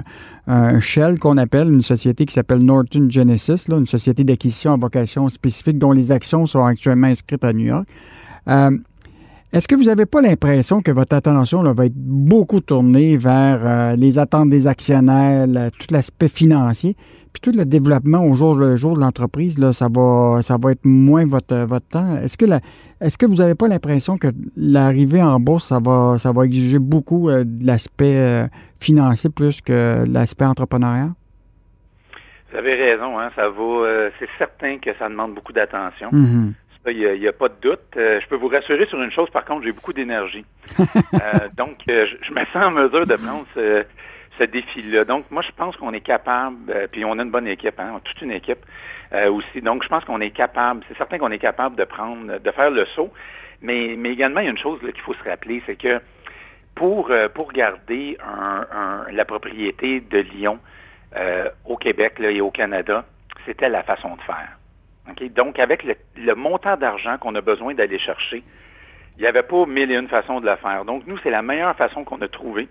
un, Shell qu'on appelle, une société qui s'appelle Norton Genesis, là, une société d'acquisition à vocation spécifique dont les actions sont actuellement inscrites à New York. Euh, Est-ce que vous n'avez pas l'impression que votre attention va être beaucoup tournée vers euh, les attentes des actionnaires, tout l'aspect financier, puis tout le développement au jour le jour de l'entreprise, là, ça va, ça va être moins votre, votre temps. Est-ce que, est-ce que vous n'avez pas l'impression que l'arrivée en bourse, ça va, ça va exiger beaucoup euh, de l'aspect euh, financier plus que l'aspect entrepreneurial? Vous avez raison, hein, ça va. c'est certain que ça demande beaucoup d'attention. Mm-hmm. Il n'y a, pas de doute. Euh, je peux vous rassurer sur une chose, par contre, j'ai beaucoup d'énergie. Euh, donc, euh, je, me sens en mesure de prendre ce, défi-là. Donc, moi, je pense qu'on est capable, puis on a une bonne équipe, hein, toute une équipe aussi. Donc, je pense qu'on est capable, c'est certain qu'on est capable de prendre, de faire le saut. Mais, mais également, il y a une chose qu'il faut se rappeler, c'est que pour, pour garder la propriété de Lyon au Québec et au Canada, c'était la façon de faire. Donc, avec le, montant d'argent qu'on a besoin d'aller chercher, il n'y avait pas mille et une façons de le faire. Donc, nous, c'est la meilleure façon qu'on a trouvée,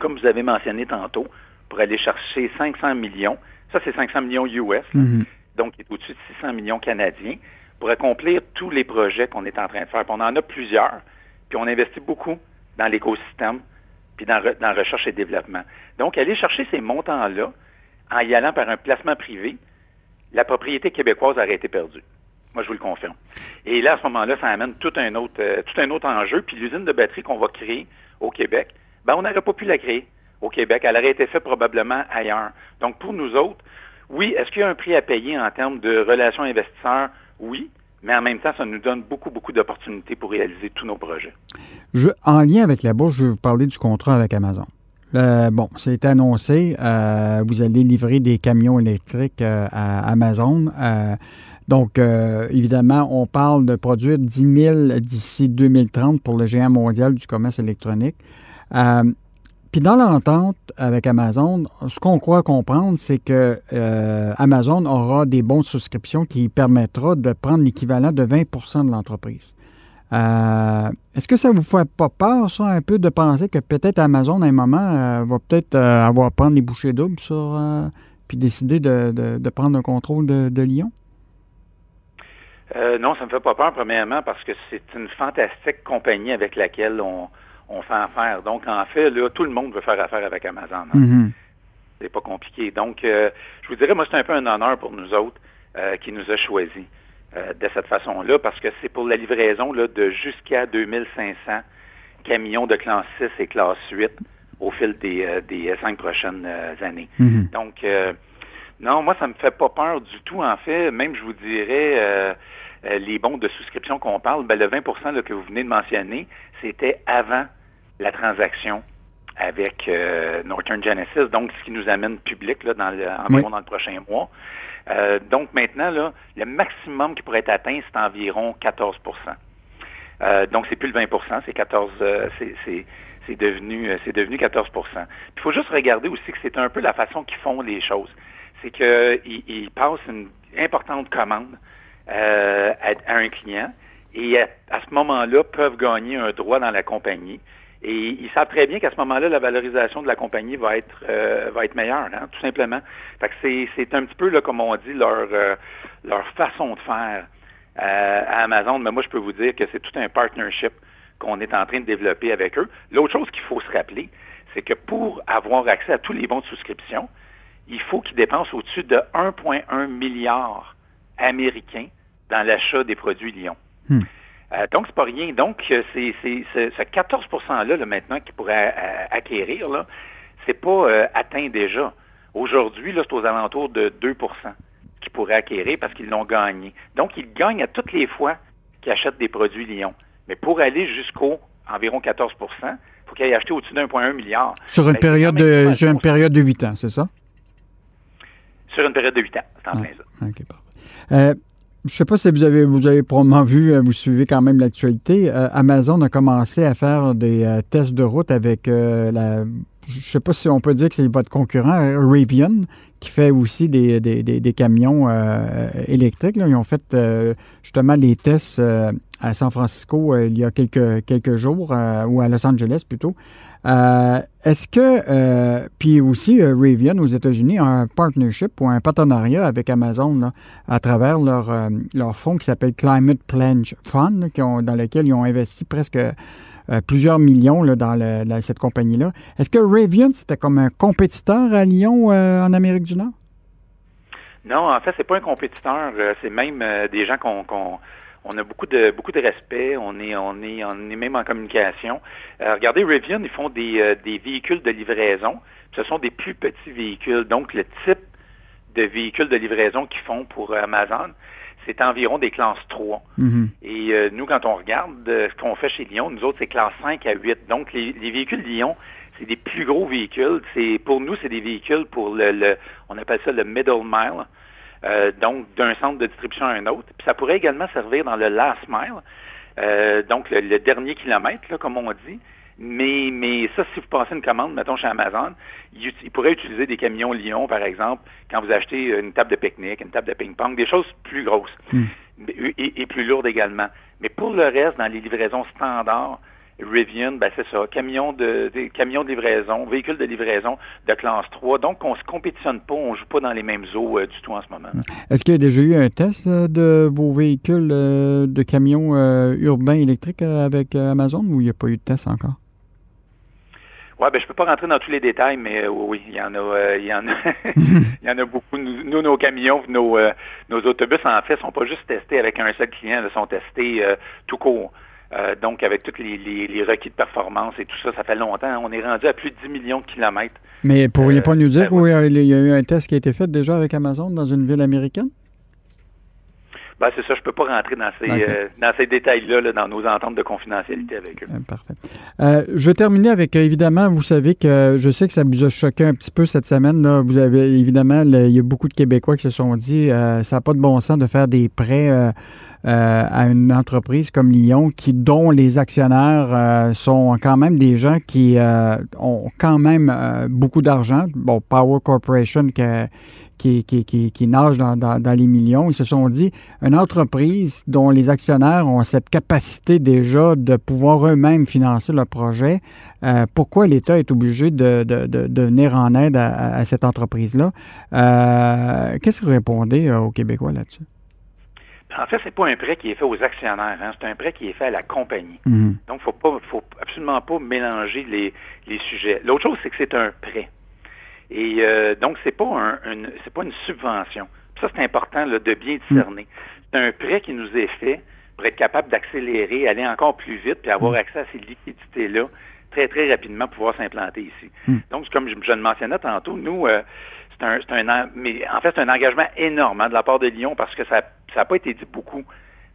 comme vous avez mentionné tantôt, pour aller chercher 500 millions. Ça, c'est 500 millions US, mm-hmm. donc au-dessus de 600 millions canadiens, pour accomplir tous les projets qu'on est en train de faire. Puis on en a plusieurs, puis on investit beaucoup dans l'écosystème, puis dans, dans la recherche et développement. Donc, aller chercher ces montants-là en y allant par un placement privé, la propriété québécoise aurait été perdue. Moi, je vous le confirme. Et là, à ce moment-là, ça amène tout un autre, euh, tout un autre enjeu. Puis l'usine de batterie qu'on va créer au Québec, ben, on n'aurait pas pu la créer au Québec. Elle aurait été faite probablement ailleurs. Donc, pour nous autres, oui, est-ce qu'il y a un prix à payer en termes de relations investisseurs? Oui, mais en même temps, ça nous donne beaucoup, beaucoup d'opportunités pour réaliser tous nos projets. Je, en lien avec la bourse, je vais vous parler du contrat avec Amazon. Euh, bon, ça a été annoncé. Euh, vous allez livrer des camions électriques euh, à Amazon. donc, évidemment, on parle de produire 10 000 d'ici 2030 pour le géant mondial du commerce électronique. Puis dans l'entente avec Amazon, ce qu'on croit comprendre, c'est que Amazon aura des bons de souscription qui permettra de prendre l'équivalent de 20% de l'entreprise. Euh, est-ce que ça vous fait pas peur, ça, un peu, de penser que peut-être Amazon, à un moment, euh, va peut-être euh, avoir prendre les bouchées doubles sur, puis décider de, prendre le contrôle de, Lyon? non, ça ne me fait pas peur, premièrement, parce que c'est une fantastique compagnie avec laquelle on, fait affaire. Donc, en fait, là, tout le monde veut faire affaire avec Amazon. Hein. Mm-hmm. C'est pas compliqué. Donc, je vous dirais, moi, c'est un peu un honneur pour nous autres qui nous a choisis. Euh, de cette façon-là, parce que c'est pour la livraison là, de jusqu'à 2500 camions de classe 6 et classe 8 au fil des, euh, des cinq prochaines euh, années. Mhm. Donc, non, moi, ça me fait pas peur du tout, en fait. Même, je vous dirais, les bons de souscription qu'on parle, ben, le 20 là, que vous venez de mentionner, c'était avant la transaction avec Northern Genesis, donc ce qui nous amène public là, dans le, environ dans le prochain mois. Euh, donc maintenant, là, le maximum qui pourrait être atteint, c'est environ 14% euh, Donc c'est plus le 20 c'est 14, euh, c'est devenu, c'est devenu 14 il faut juste regarder aussi que c'est un peu la façon qu'ils font les choses. C'est qu'ils ils passent une importante commande à, un client et à, à ce moment-là peuvent gagner un droit dans la compagnie. Et ils savent très bien qu'à ce moment-là, la valorisation de la compagnie va être euh, va être meilleure, hein, tout simplement. Fait que c'est, c'est un petit peu là, comme on dit, leur euh, leur façon de faire euh, à Amazon. Mais moi, je peux vous dire que c'est tout un partnership qu'on est en train de développer avec eux. L'autre chose qu'il faut se rappeler, c'est que pour avoir accès à tous les bons de souscription, il faut qu'ils dépensent au-dessus de 1,1 milliard américains dans l'achat des produits Lyon. Hmm. Euh, donc, c'est pas rien. Donc, euh, c'est ce 14 %-là maintenant qu'ils pourraient euh, acquérir, là, c'est pas atteint déjà. Aujourd'hui, là, c'est aux alentours de 2% qu'ils pourraient acquérir parce qu'ils l'ont gagné. Donc, ils gagnent à toutes les fois qu'ils achètent des produits Lyon. Mais pour aller jusqu'au environ 14 il faut qu'ils aient acheté au-dessus d'un milliard. Sur une, ben, période de, sur une période de 8 ans, c'est ça? Sur une période de 8 ans, c'est en ah, plein ça. Parfait. Je ne sais pas si vous avez, vous avez probablement vu, euh, vous suivez quand même l'actualité. Euh, Amazon a commencé à faire des euh, tests de route avec la. Je ne sais pas si on peut dire que c'est votre concurrent, Rivian, qui fait aussi des, des, des, camions électriques. Ils ont fait justement les tests à San Francisco il y a quelques, quelques jours, ou à Los Angeles plutôt. Est-ce que, puis aussi, Rivian aux États-Unis a un partnership ou un partenariat avec Amazon à travers leur, leur fonds qui s'appelle Climate Pledge Fund, dans lequel ils ont investi presque plusieurs millions là, dans, cette compagnie-là. Est-ce que Rivian, c'était comme un compétiteur à Lyon en Amérique du Nord? Non, en fait, c'est pas un compétiteur. Euh, c'est même euh, des gens qu'on on a beaucoup de beaucoup de respect. On est on est on est même en communication. Euh, regardez, Rivian, ils font des, des véhicules de livraison. Ce sont des plus petits véhicules. Donc, le type de véhicules de livraison qu'ils font pour Amazon, c'est environ des classes 3. Mm-hmm. Et nous, quand on regarde ce qu'on fait chez Lyon, nous autres, c'est classe 5 à 8. Donc, les, les véhicules Lyon, c'est des plus gros véhicules. C'est pour nous, c'est des véhicules pour le, on appelle ça le middle mile, euh, donc d'un centre de distribution à un autre. Puis ça pourrait également servir dans le last mile, euh, donc le, dernier kilomètre, là, comme on dit. Mais, mais ça, si vous passez une commande, mettons chez Amazon, il, pourrait utiliser des camions Lyon, par exemple, quand vous achetez une table de pique-nique, une table de ping-pong, des choses plus grosses hmm. et, plus lourdes également. Mais pour le reste, dans les livraisons standards, Rivian, ben c'est ça, camion de, des camions de livraison, véhicules de livraison de classe 3. Donc, on ne se compétitionne pas, on ne joue pas dans les mêmes eaux euh, du tout en ce moment. Est-ce qu'il y a déjà eu un test euh, de vos véhicules euh, de camions urbains électriques avec Amazon ou il n'y a pas eu de test encore? Oui, ben je peux pas rentrer dans tous les détails, mais oui, il y en a, il y en a, il y en a beaucoup. Nous, nos camions, nos, nos autobus, en fait, sont pas juste testés avec un seul client, ils sont testés tout court. Euh, donc, avec tous les, requis de performance et tout ça, ça fait longtemps. On est rendu à plus de 10 millions de kilomètres. Mais pourriez euh, pas nous dire où il y a eu un test qui a été fait déjà avec Amazon dans une ville américaine? Ben, c'est ça, je ne peux pas rentrer dans ces, euh, dans ces détails-là, dans nos ententes de confidentialité avec eux. parfait. je vais terminer avec, évidemment, vous savez que je sais que ça vous a choqué un petit peu cette semaine. Là. Vous avez, évidemment, il y a beaucoup de Québécois qui se sont dit ça n'a pas de bon sens de faire des prêts euh, à une entreprise comme Lyon, qui, dont les actionnaires euh, sont quand même des gens qui euh, ont quand même beaucoup d'argent. Bon, Power Corporation qui, qui, qui, qui, nage dans, dans, les millions. Ils se sont dit, une entreprise dont les actionnaires ont cette capacité déjà de pouvoir eux-mêmes financer le projet, pourquoi l'État est obligé de, de, de, venir en aide à, cette entreprise-là? Qu'est-ce que vous répondez aux Québécois là-dessus? En fait, c'est pas un prêt qui est fait aux actionnaires, hein. c'est un prêt qui est fait à la compagnie. Mhm. Donc, faut pas, faut absolument pas mélanger les, sujets. L'autre chose, c'est que c'est un prêt. Et euh, donc, c'est pas un, une, c'est pas une subvention. ça, c'est important de bien discerner. C'est un prêt qui nous est fait pour être capable d'accélérer, aller encore plus vite, puis avoir mhm. accès à ces liquidités-là très, très rapidement, pouvoir s'implanter ici. Mhm. Donc, comme je, le mentionnais tantôt, nous, euh, c'est un, mais en fait, c'est un engagement énorme hein, de la part de Lyon parce que ça n'a pas été dit beaucoup.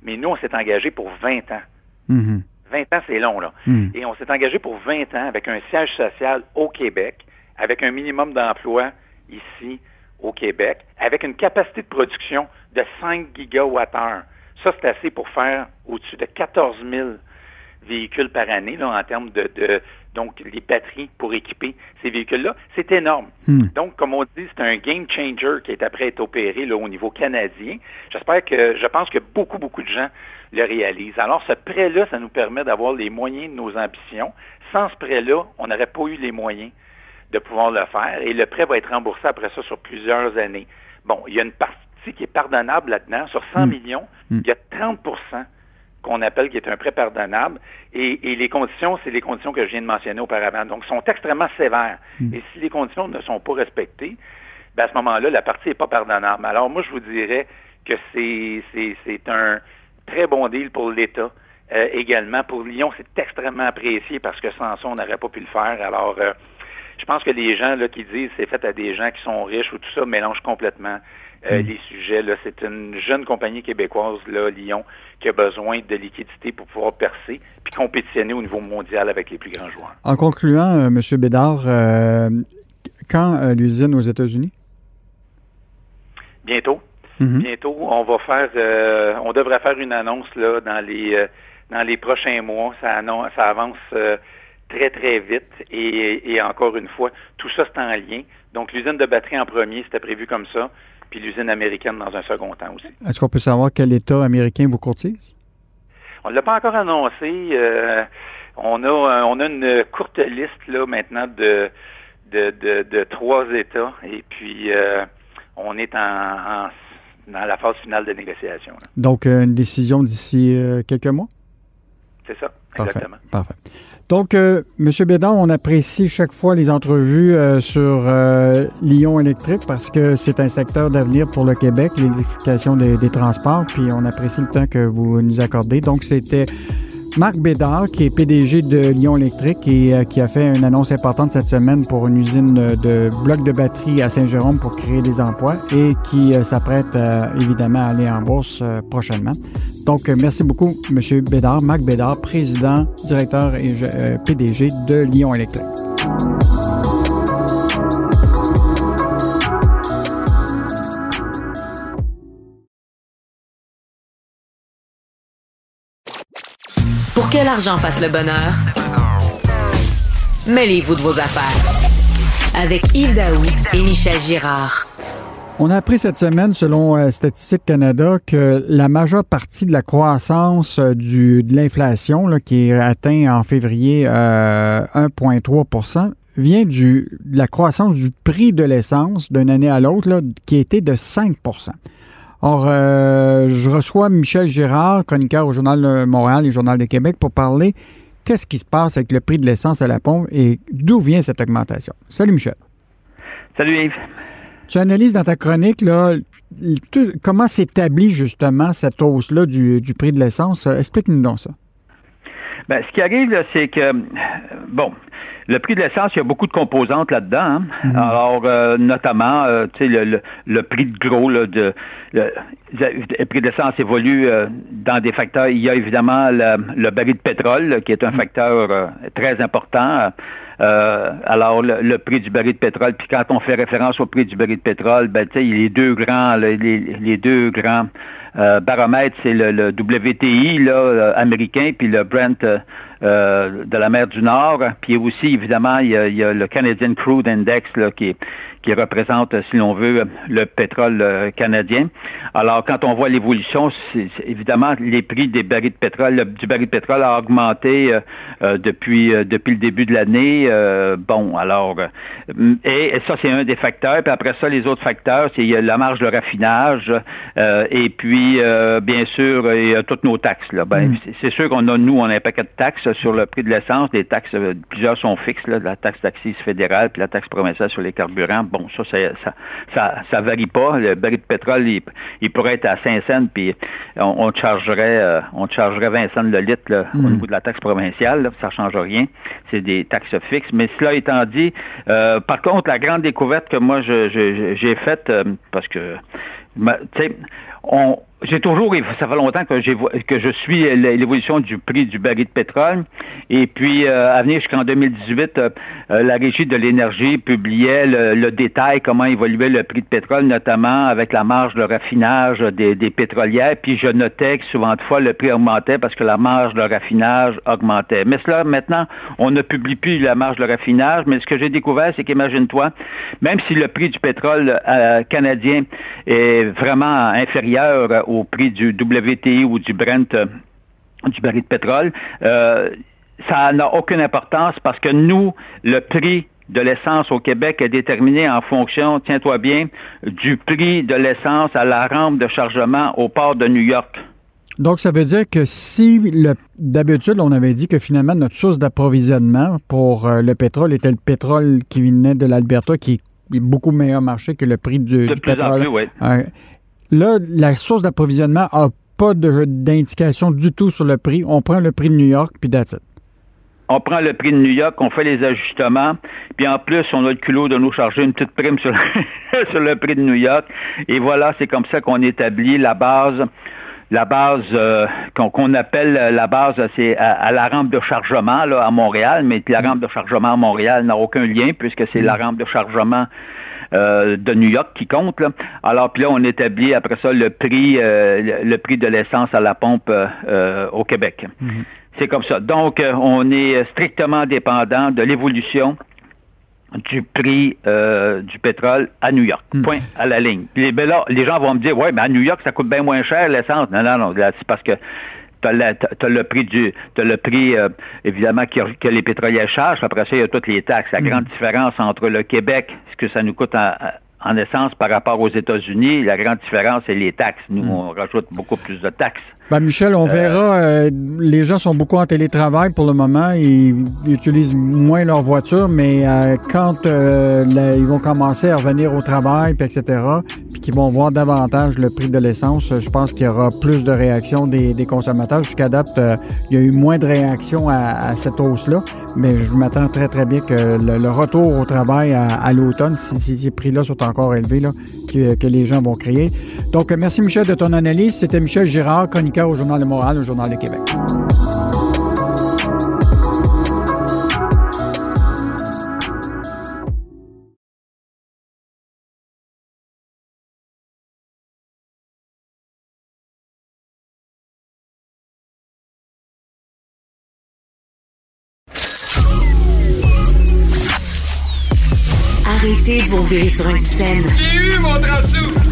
Mais nous, on s'est engagé pour 20 ans. 20 mm-hmm. ans, c'est long, là. Mm. Et on s'est engagé pour 20 ans avec un siège social au Québec, avec un minimum d'emploi ici au Québec, avec une capacité de production de 5 gigawattheures. Ça, c'est assez pour faire au-dessus de 14 000 véhicules par année là, en termes de, donc les batteries pour équiper ces véhicules-là. C'est énorme. Hmm. Donc, comme on dit, c'est un game changer qui est après être opéré là, au niveau canadien. J'espère que, je pense que beaucoup, beaucoup de gens le réalisent. Alors, ce prêt-là, ça nous permet d'avoir les moyens de nos ambitions. Sans ce prêt-là, on n'aurait pas eu les moyens de pouvoir le faire et le prêt va être remboursé après ça sur plusieurs années. Bon, il y a une partie qui est pardonnable là-dedans. Sur 100 hmm. millions, hmm. il y a 30 qu'on appelle qui est un prêt pardonnable. Et, les conditions, c'est les conditions que je viens de mentionner auparavant. Donc, sont extrêmement sévères. Hmm. Et si les conditions ne sont pas respectées, ben à ce moment-là, la partie n'est pas pardonnable. Alors, moi, je vous dirais que c'est un très bon deal pour l'État. Euh, également, pour Lyon, c'est extrêmement apprécié parce que sans ça, on n'aurait pas pu le faire. Alors, euh, je pense que les gens là, qui disent c'est fait à des gens qui sont riches ou tout ça mélangent complètement. Euh, mm. les sujets. Là. C'est une jeune compagnie québécoise, là, Lyon, qui a besoin de liquidité pour pouvoir percer puis compétitionner au niveau mondial avec les plus grands joueurs. En concluant, euh, M. Bédard, euh, quand l'usine aux États-Unis? Bientôt. Mm-hmm. Bientôt, on va faire, on devrait faire une annonce là dans les dans les prochains mois. Ça, ça avance très très vite et, et, encore une fois, tout ça c'est en lien. Donc l'usine de batterie en premier, c'était prévu comme ça puis l'usine américaine dans un second temps aussi. Est-ce qu'on peut savoir quel État américain vous courtise? on l'a pas encore annoncé. on a on a une courte liste là maintenant de de, de, trois États et puis on est en, dans la phase finale de négociation. Donc une décision d'ici quelques mois? C'est ça, exactement. Parfait. Donc, euh, M. Bédard, on apprécie chaque fois les entrevues euh, sur euh, Lyon électrique parce que c'est un secteur d'avenir pour le Québec, l'électrification des, des, transports, puis on apprécie le temps que vous nous accordez. Donc, c'était Marc Bédard, qui est PDG de Lyon Électrique et euh, qui a fait une annonce importante cette semaine pour une usine de blocs de batterie à Saint-Jérôme pour créer des emplois et qui euh, s'apprête euh, évidemment à aller en bourse prochainement. Donc, merci beaucoup, M. Bédard, Marc Bédard, président, directeur et PDG de Lyon Électrique. Que l'argent fasse le bonheur, mêlez-vous de vos affaires. Avec Yves Daou et Michel Girard. On a appris cette semaine, selon euh, Statistique Canada, que la majeure partie de la croissance euh, de l'inflation, qui est atteint en février 1,3% euh, vient du, de la croissance du prix de l'essence d'une année à l'autre, qui était de 5 Or, euh, je reçois Michel Girard, chroniqueur au Journal de Montréal et Journal de Québec, pour parler qu'est-ce qui se passe avec le prix de l'essence à la pompe et d'où vient cette augmentation. Salut Michel. Salut Yves. Tu analyses dans ta chronique là, comment s'établit justement cette hausse-là du, du, prix de l'essence? Explique-nous donc ça. Bien, ce qui arrive, c'est que, bon, le prix de l'essence, il y a beaucoup de composantes là-dedans. Hein. Mhm. Alors, euh, notamment, euh, tu sais, le, le, prix de gros, là, de, le, prix de l'essence évolue euh, dans des facteurs. Il y a évidemment le, baril de pétrole, qui est un mhm. facteur très important. alors, le, prix du baril de pétrole, puis quand on fait référence au prix du baril de pétrole, ben, tu sais, les deux grands, les, les deux grands baromètres, c'est le, WTI là, américain, puis le Brent euh, de la mer du Nord. Puis aussi, évidemment, il y a, le Canadian Crude Index là, qui, qui représente, si l'on veut, le pétrole euh, canadien. Alors, quand on voit l'évolution, évidemment, les prix des barils de pétrole, du baril de pétrole a augmenté euh, depuis depuis le début de l'année. bon, alors, et, ça, c'est un des facteurs. Puis après ça, les autres facteurs, c'est la marge de raffinage et puis, bien sûr, il y a toutes nos taxes. Là. Ben, mm. c'est sûr qu'on a, nous, on a un paquet de taxes sur le prix de l'essence. Les taxes, euh, plusieurs sont fixes, la taxe d'accise fédérale puis la taxe provinciale sur les carburants. Bon, ça, ça, ça, ça, varie pas. Le baril de pétrole, il, pourrait être à 5 cents, puis on, chargerait, euh, on chargerait 20 cents le litre au hmm. niveau de la taxe provinciale. ça change rien. C'est des taxes fixes. Mais cela étant dit, euh, par contre, la grande découverte que moi j'ai faite, parce que, tu sais, on, j'ai toujours, ça fait longtemps que, je suis l'évolution du prix du baril de pétrole. Et puis, euh, à venir jusqu'en 2018, euh, euh, la Régie de l'énergie publiait le, détail, comment évoluait le prix de pétrole, notamment avec la marge de raffinage des, pétrolières. Puis, je notais que souvent de fois, le prix augmentait parce que la marge de raffinage augmentait. Mais cela, maintenant, on ne publie plus la marge de raffinage. Mais ce que j'ai découvert, c'est qu'imagine-toi, même si le prix du pétrole canadien est vraiment inférieur au prix du WTI ou du Brent, euh, du baril de pétrole, euh, ça n'a aucune importance parce que nous, le prix de l'essence au Québec est déterminé en fonction, tiens-toi bien, du prix de l'essence à la rampe de chargement au port de New York. Donc, ça veut dire que si d'habitude, on avait dit que finalement notre source d'approvisionnement pour euh, le pétrole était le pétrole qui venait de l'Alberta, qui est beaucoup meilleur marché que le prix du, de pétrole. Là, la source d'approvisionnement n'a pas d'indication du tout sur le prix. On prend le prix de New York, puis that's it. On prend le prix de New York, on fait les ajustements, puis en plus, on a le culot de nous charger une petite prime sur, sur le prix de New York. Et voilà, c'est comme ça qu'on établit la base la base euh, qu'on appelle la base, c'est à, la rampe de chargement là, à Montréal, mais la rampe de chargement à Montréal n'a aucun lien puisque c'est la rampe de chargement euh, de New York qui compte. Là. Alors, puis là, on établit après ça le prix, euh, le prix de l'essence à la pompe euh, au Québec. Mhm. C'est comme ça. Donc, on est strictement dépendant de l'évolution du prix du pétrole à New York. Mhm. Point à la ligne. Les, ben là, les gens vont me dire, ouais, mais à New York, ça coûte bien moins cher l'essence. Non, non, non. C'est parce que tu as, le prix du as le prix euh, évidemment que, les pétroliers chargent, après ça, il y a toutes les taxes. La mm. grande différence entre le Québec, ce que ça nous coûte en, en essence par rapport aux États-Unis, la grande différence, c'est les taxes. Nous, mm. on rajoute beaucoup plus de taxes. Ben Michel, on euh, verra. Euh, les gens sont beaucoup en télétravail pour le moment. Ils, utilisent moins leur voiture, mais euh, quand ils vont commencer à revenir au travail, puis etc., puis qu'ils vont voir davantage le prix de l'essence, je pense qu'il y aura plus de réactions des, consommateurs. Jusqu'à date, il y a eu moins de réactions à, cette hausse-là, mais je m'attends très, très bien que le, retour au travail à, l'automne, si, ces prix-là sont encore élevés, là, que, que, les gens vont créer. Donc, merci Michel de ton analyse. C'était Michel Girard, chroniqueur au Journal de Montréal, au Journal de Québec. Arrêtez de vous virer sur une scène. J'ai eu mon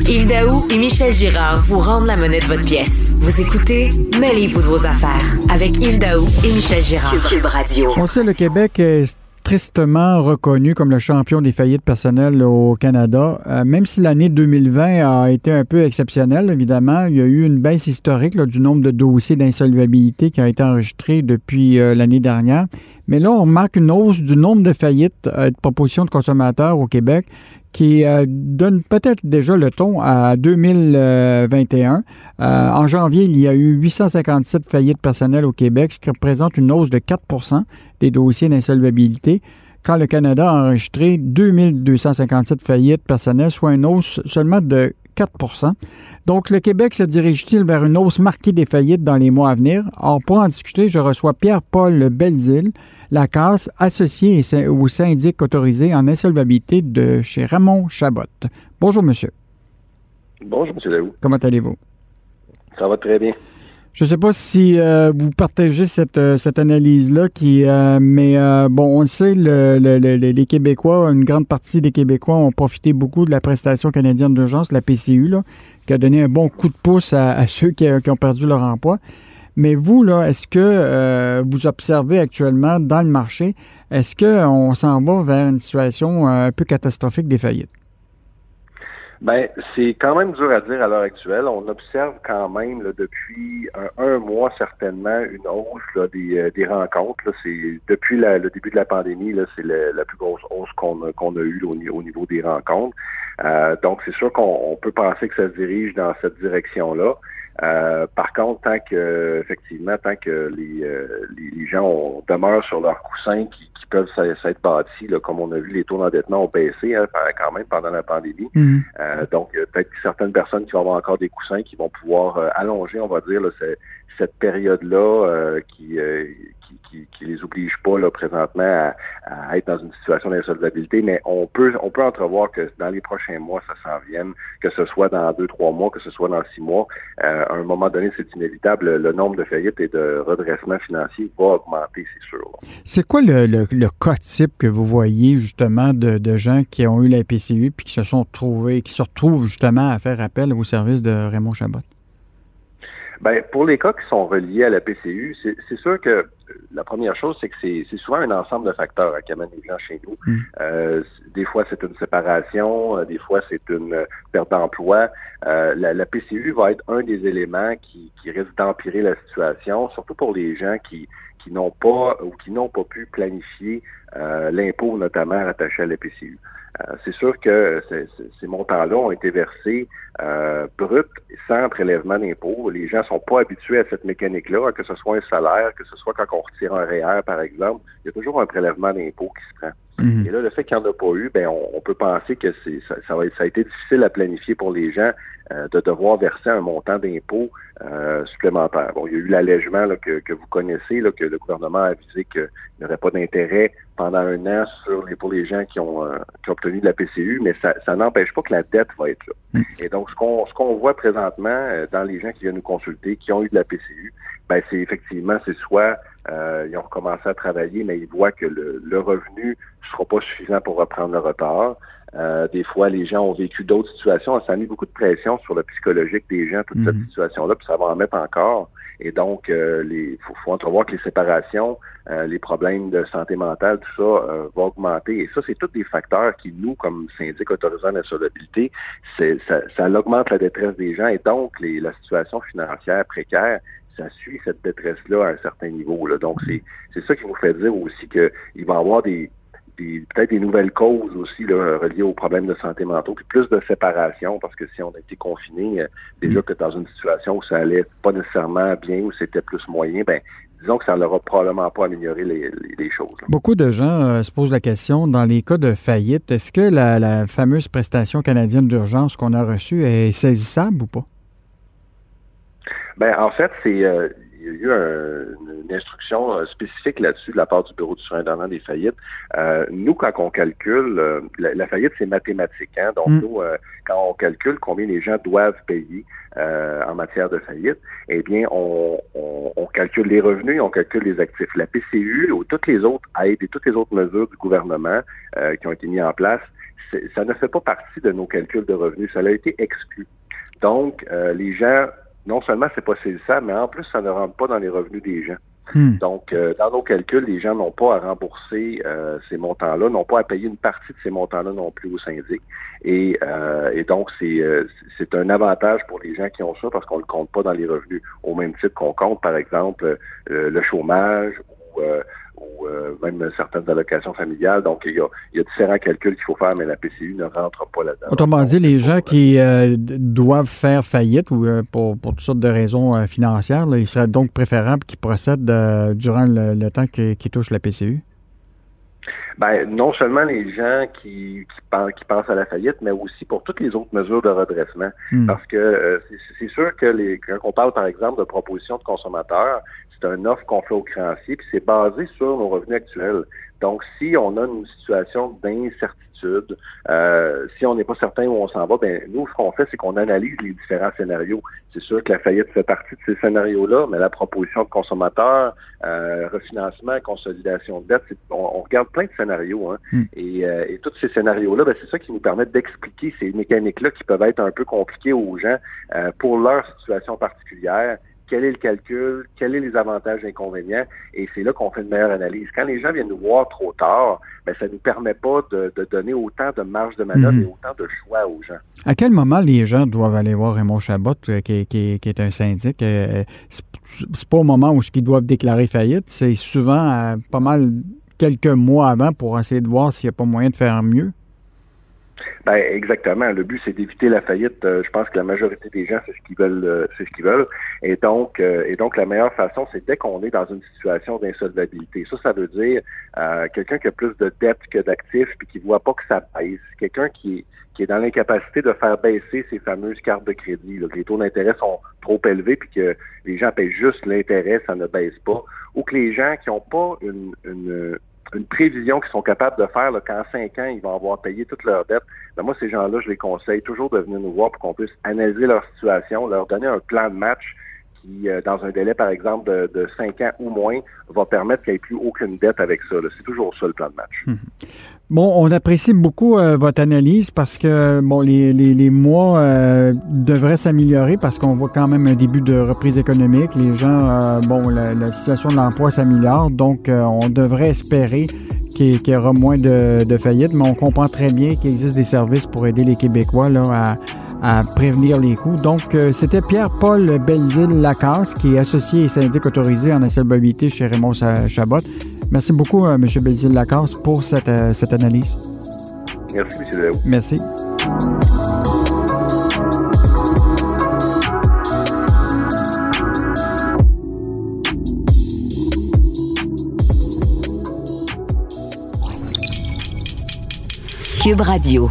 Yves Daou et Michel Girard vous rendent la monnaie de votre pièce. Vous écoutez Mêlez-vous de vos affaires avec Yves Daou et Michel Girard. Cube Radio. On sait le Québec est tristement reconnu comme le champion des faillites personnelles au Canada. Euh, même si l'année 2020 a été un peu exceptionnelle, évidemment, il y a eu une baisse historique du nombre de dossiers d'insolvabilité qui a été enregistré depuis euh, l'année dernière. Mais là, on remarque une hausse du nombre de faillites euh, de propositions de consommateurs au Québec qui euh, donne peut-être déjà le ton à 2021. Euh, en janvier, il y a eu 857 faillites personnelles au Québec, ce qui représente une hausse de 4% des dossiers d'insolvabilité, quand le Canada a enregistré 2257 faillites personnelles, soit une hausse seulement de 4% Donc, le Québec se dirige-t-il vers une hausse marquée des faillites dans les mois à venir? Or, pour en discuter, je reçois Pierre-Paul Belzile, la casse associée au syndic autorisé en insolvabilité de chez Ramon Chabot. Bonjour, monsieur. Bonjour, monsieur Daou. Comment allez-vous? Ça va très bien. Je ne sais pas si euh, vous partagez cette, euh, cette analyse-là, qui, euh, mais bon, on le sait, les Québécois, une grande partie des Québécois ont profité beaucoup de la prestation canadienne d'urgence, la PCU, qui a donné un bon coup de pouce à, ceux qui, qui, ont perdu leur emploi. Mais vous, là, est-ce que euh, vous observez actuellement dans le marché, est-ce qu'on s'en va vers une situation euh, un peu catastrophique des faillites? Ben, c'est quand même dur à dire à l'heure actuelle. On observe quand même depuis un, mois certainement une hausse des, euh, des, rencontres. C'est depuis le début de la pandémie, c'est la plus grosse hausse qu'on a, qu'on a eue au, niveau des rencontres. donc, c'est sûr qu'on peut penser que ça se dirige dans cette direction-là. Euh, par contre, tant que effectivement, tant que les, euh, les, gens demeurent sur leurs coussins qui, qui peuvent s'être bâtis, là, comme on a vu, les taux d'endettement ont baissé hein, quand même pendant la pandémie. Mm-hmm. Euh, donc, peut-être certaines personnes qui vont avoir encore des coussins qui vont pouvoir allonger, on va dire, là, cette période-là qui, qui, qui, les oblige pas là, présentement à, être dans une situation d'insolvabilité, mais on peut on peut entrevoir que dans les prochains mois, ça s'en vienne, que ce soit dans deux, trois mois, que ce soit dans six mois. Euh, à un moment donné, c'est inévitable. Le nombre de faillites et de redressements financiers va augmenter, c'est sûr. C'est quoi le, le, le, cas type que vous voyez justement de, de gens qui ont eu la PCU puis qui se sont trouvés, qui se retrouvent justement à faire appel au service de Raymond Chabot? Ben, pour les cas qui sont reliés à la PCU, c'est sûr que la première chose, c'est que c'est souvent un ensemble de facteurs qui amènent les gens chez nous. Mm. Euh, des fois, c'est une séparation, euh, des fois, c'est une perte d'emploi. Euh, la, PCU va être un des éléments qui, qui risque d'empirer la situation, surtout pour les gens qui, qui n'ont pas ou qui n'ont pas pu planifier l'impôt notamment rattaché à la PCU. Euh, c'est sûr que ces montants-là ont été versés euh, bruts, sans prélèvement d'impôts. Les gens sont pas habitués à cette mécanique-là, que ce soit un salaire, que ce soit quand on retire un REER, par exemple, il y a toujours un prélèvement d'impôt qui se prend. Mhm. Et là, le fait qu'il n'y en a pas eu, ben, on, peut penser que c'est, ça, ça, a été difficile à planifier pour les gens euh, de devoir verser un montant d'impôt euh, supplémentaire. Bon, il y a eu l'allègement que, que, vous connaissez, là, que le gouvernement a avisé qu'il n'y aurait pas d'intérêt pendant un an sur les, pour les gens qui ont, euh, qui ont obtenu de la PCU, mais ça, ça n'empêche pas que la dette va être là. Mhm. Et donc, ce qu'on, ce qu'on voit présentement dans les gens qui viennent nous consulter, qui ont eu de la PCU, ben, c'est effectivement, c'est soit ils ont recommencé à travailler, mais ils voient que le, le revenu ne sera pas suffisant pour reprendre le retard. Euh, des fois, les gens ont vécu d'autres situations. Ça a mis beaucoup de pression sur le psychologique des gens, toute cette mhm. situation-là, puis ça va en mettre encore. Et donc, euh, il faut, entrevoir que les séparations, euh, les problèmes de santé mentale, tout ça euh, va augmenter. Et ça, c'est tous des facteurs qui, nous, comme syndic autorisant l'insolvabilité, ça, ça augmente la détresse des gens et donc les, la situation financière précaire ça suit cette détresse-là à un certain niveau. Là. Donc, c'est, c'est ça qui nous fait dire aussi qu'il va y avoir des, peut-être des nouvelles causes aussi là, reliées aux problèmes de santé mentale, puis plus de séparation, parce que si on a été confiné, euh, déjà que dans une situation où ça allait pas nécessairement bien, où c'était plus moyen, ben disons que ça n'aura probablement pas amélioré les, choses. Beaucoup de gens euh, se posent la question, dans les cas de faillite, est-ce que la, fameuse prestation canadienne d'urgence qu'on a reçue est saisissable ou pas? Ben, en fait, c'est euh, il y a eu une instruction euh, spécifique là-dessus de la part du Bureau du surintendant des faillites. Euh, nous, quand on calcule, euh, la, faillite, c'est mathématique. Hein? Donc, mm. nous, quand on calcule combien les gens doivent payer en matière de faillite, eh bien, on, calcule les revenus et on calcule les actifs. La PCU ou toutes les autres aides et toutes les autres mesures du gouvernement qui ont été mises en place, ça ne fait pas partie de nos calculs de revenus. Ça a été exclu. Donc, les gens non seulement c'est pas saisissable, mais en plus, ça ne rentre pas dans les revenus des gens. Hmm. Donc, euh, dans nos calculs, les gens n'ont pas à rembourser euh, ces montants-là, n'ont pas à payer une partie de ces montants-là non plus au syndic. Et, euh, et donc, c'est c'est un avantage pour les gens qui ont ça parce qu'on ne le compte pas dans les revenus, au même titre qu'on compte, par exemple, le chômage ou ou euh, même certaines allocations familiales. Donc, il y, a, il y, a, différents calculs qu'il faut faire, mais la PCU ne rentre pas là-dedans. Autrement dit, les gens qui euh, doivent faire faillite ou euh, pour, pour, toutes sortes de raisons financières, il serait donc préférable qu'ils procèdent durant le, temps qu'ils touchent la PCU? Ben, non seulement les gens qui, qui, pensent, qui pensent à la faillite, mais aussi pour toutes les autres mesures de redressement. Hmm. Parce que c'est sûr que les, quand on parle, par exemple, de propositions de consommateurs, c'est un offre qu'on fait au créancier, puis c'est basé sur nos revenus actuels. Donc, si on a une situation d'incertitude, euh, si on n'est pas certain où on s'en va, ben nous, ce qu'on fait, c'est qu'on analyse les différents scénarios. C'est sûr que la faillite fait partie de ces scénarios-là, mais la proposition de consommateur, euh, refinancement, consolidation de dette, on, regarde plein de scénarios. Hein. Hmm. Et, euh, et, tous ces scénarios-là, ben, c'est ça qui nous permet d'expliquer ces mécaniques-là qui peuvent être un peu compliquées aux gens euh, pour leur situation particulière quel est le calcul, quels sont les avantages et inconvénients, et c'est là qu'on fait une meilleure analyse. Quand les gens viennent nous voir trop tard, ben, ça ne nous permet pas de, donner autant de marge de manœuvre mhm. et autant de choix aux gens. À quel moment les gens doivent aller voir Raymond Chabot, euh, qui, est un syndic? Euh, c'est pas au moment où ils doivent déclarer faillite, c'est souvent euh, pas mal quelques mois avant pour essayer de voir s'il n'y a pas moyen de faire mieux? Ben exactement. Le but c'est d'éviter la faillite. Euh, je pense que la majorité des gens c'est ce qu'ils veulent, euh, c'est ce qu'ils veulent. Et donc, euh, et donc la meilleure façon c'est dès qu'on est dans une situation d'insolvabilité. Ça, ça veut dire quelqu'un qui a plus de dettes que d'actifs puis qui voit pas que ça baisse. Quelqu'un qui est qui est dans l'incapacité de faire baisser ces fameuses cartes de crédit. que les taux d'intérêt sont trop élevés puis que les gens payent juste l'intérêt, ça ne baisse pas. Ou que les gens qui n'ont pas une, une une prévision qu'ils sont capables de faire qu'en cinq ans, ils vont avoir payé toutes leurs dettes. Ben moi, ces gens-là, je les conseille toujours de venir nous voir pour qu'on puisse analyser leur situation, leur donner un plan de match euh, dans un délai, par exemple, de, cinq ans ou moins, va permettre qu'il n'y ait plus aucune dette avec ça. C'est toujours ça le plan de match. Hum. Bon, on apprécie beaucoup euh, votre analyse parce que bon, les, les, mois euh, devraient s'améliorer parce qu'on voit quand même un début de reprise économique. Les gens, bon, la, situation de l'emploi s'améliore, donc on devrait espérer qu'il y aura moins de, de faillites, mais on comprend très bien qu'il existe des services pour aider les Québécois là, à à prévenir les coûts. Donc, euh, c'était Pierre-Paul Belzile-Lacasse, qui est associé et syndic autorisé en insolvabilité chez Raymond Chabot. Merci beaucoup, euh, M. Belzile-Lacasse, pour cette, euh, cette analyse. Merci, M. Merci. Cube Radio.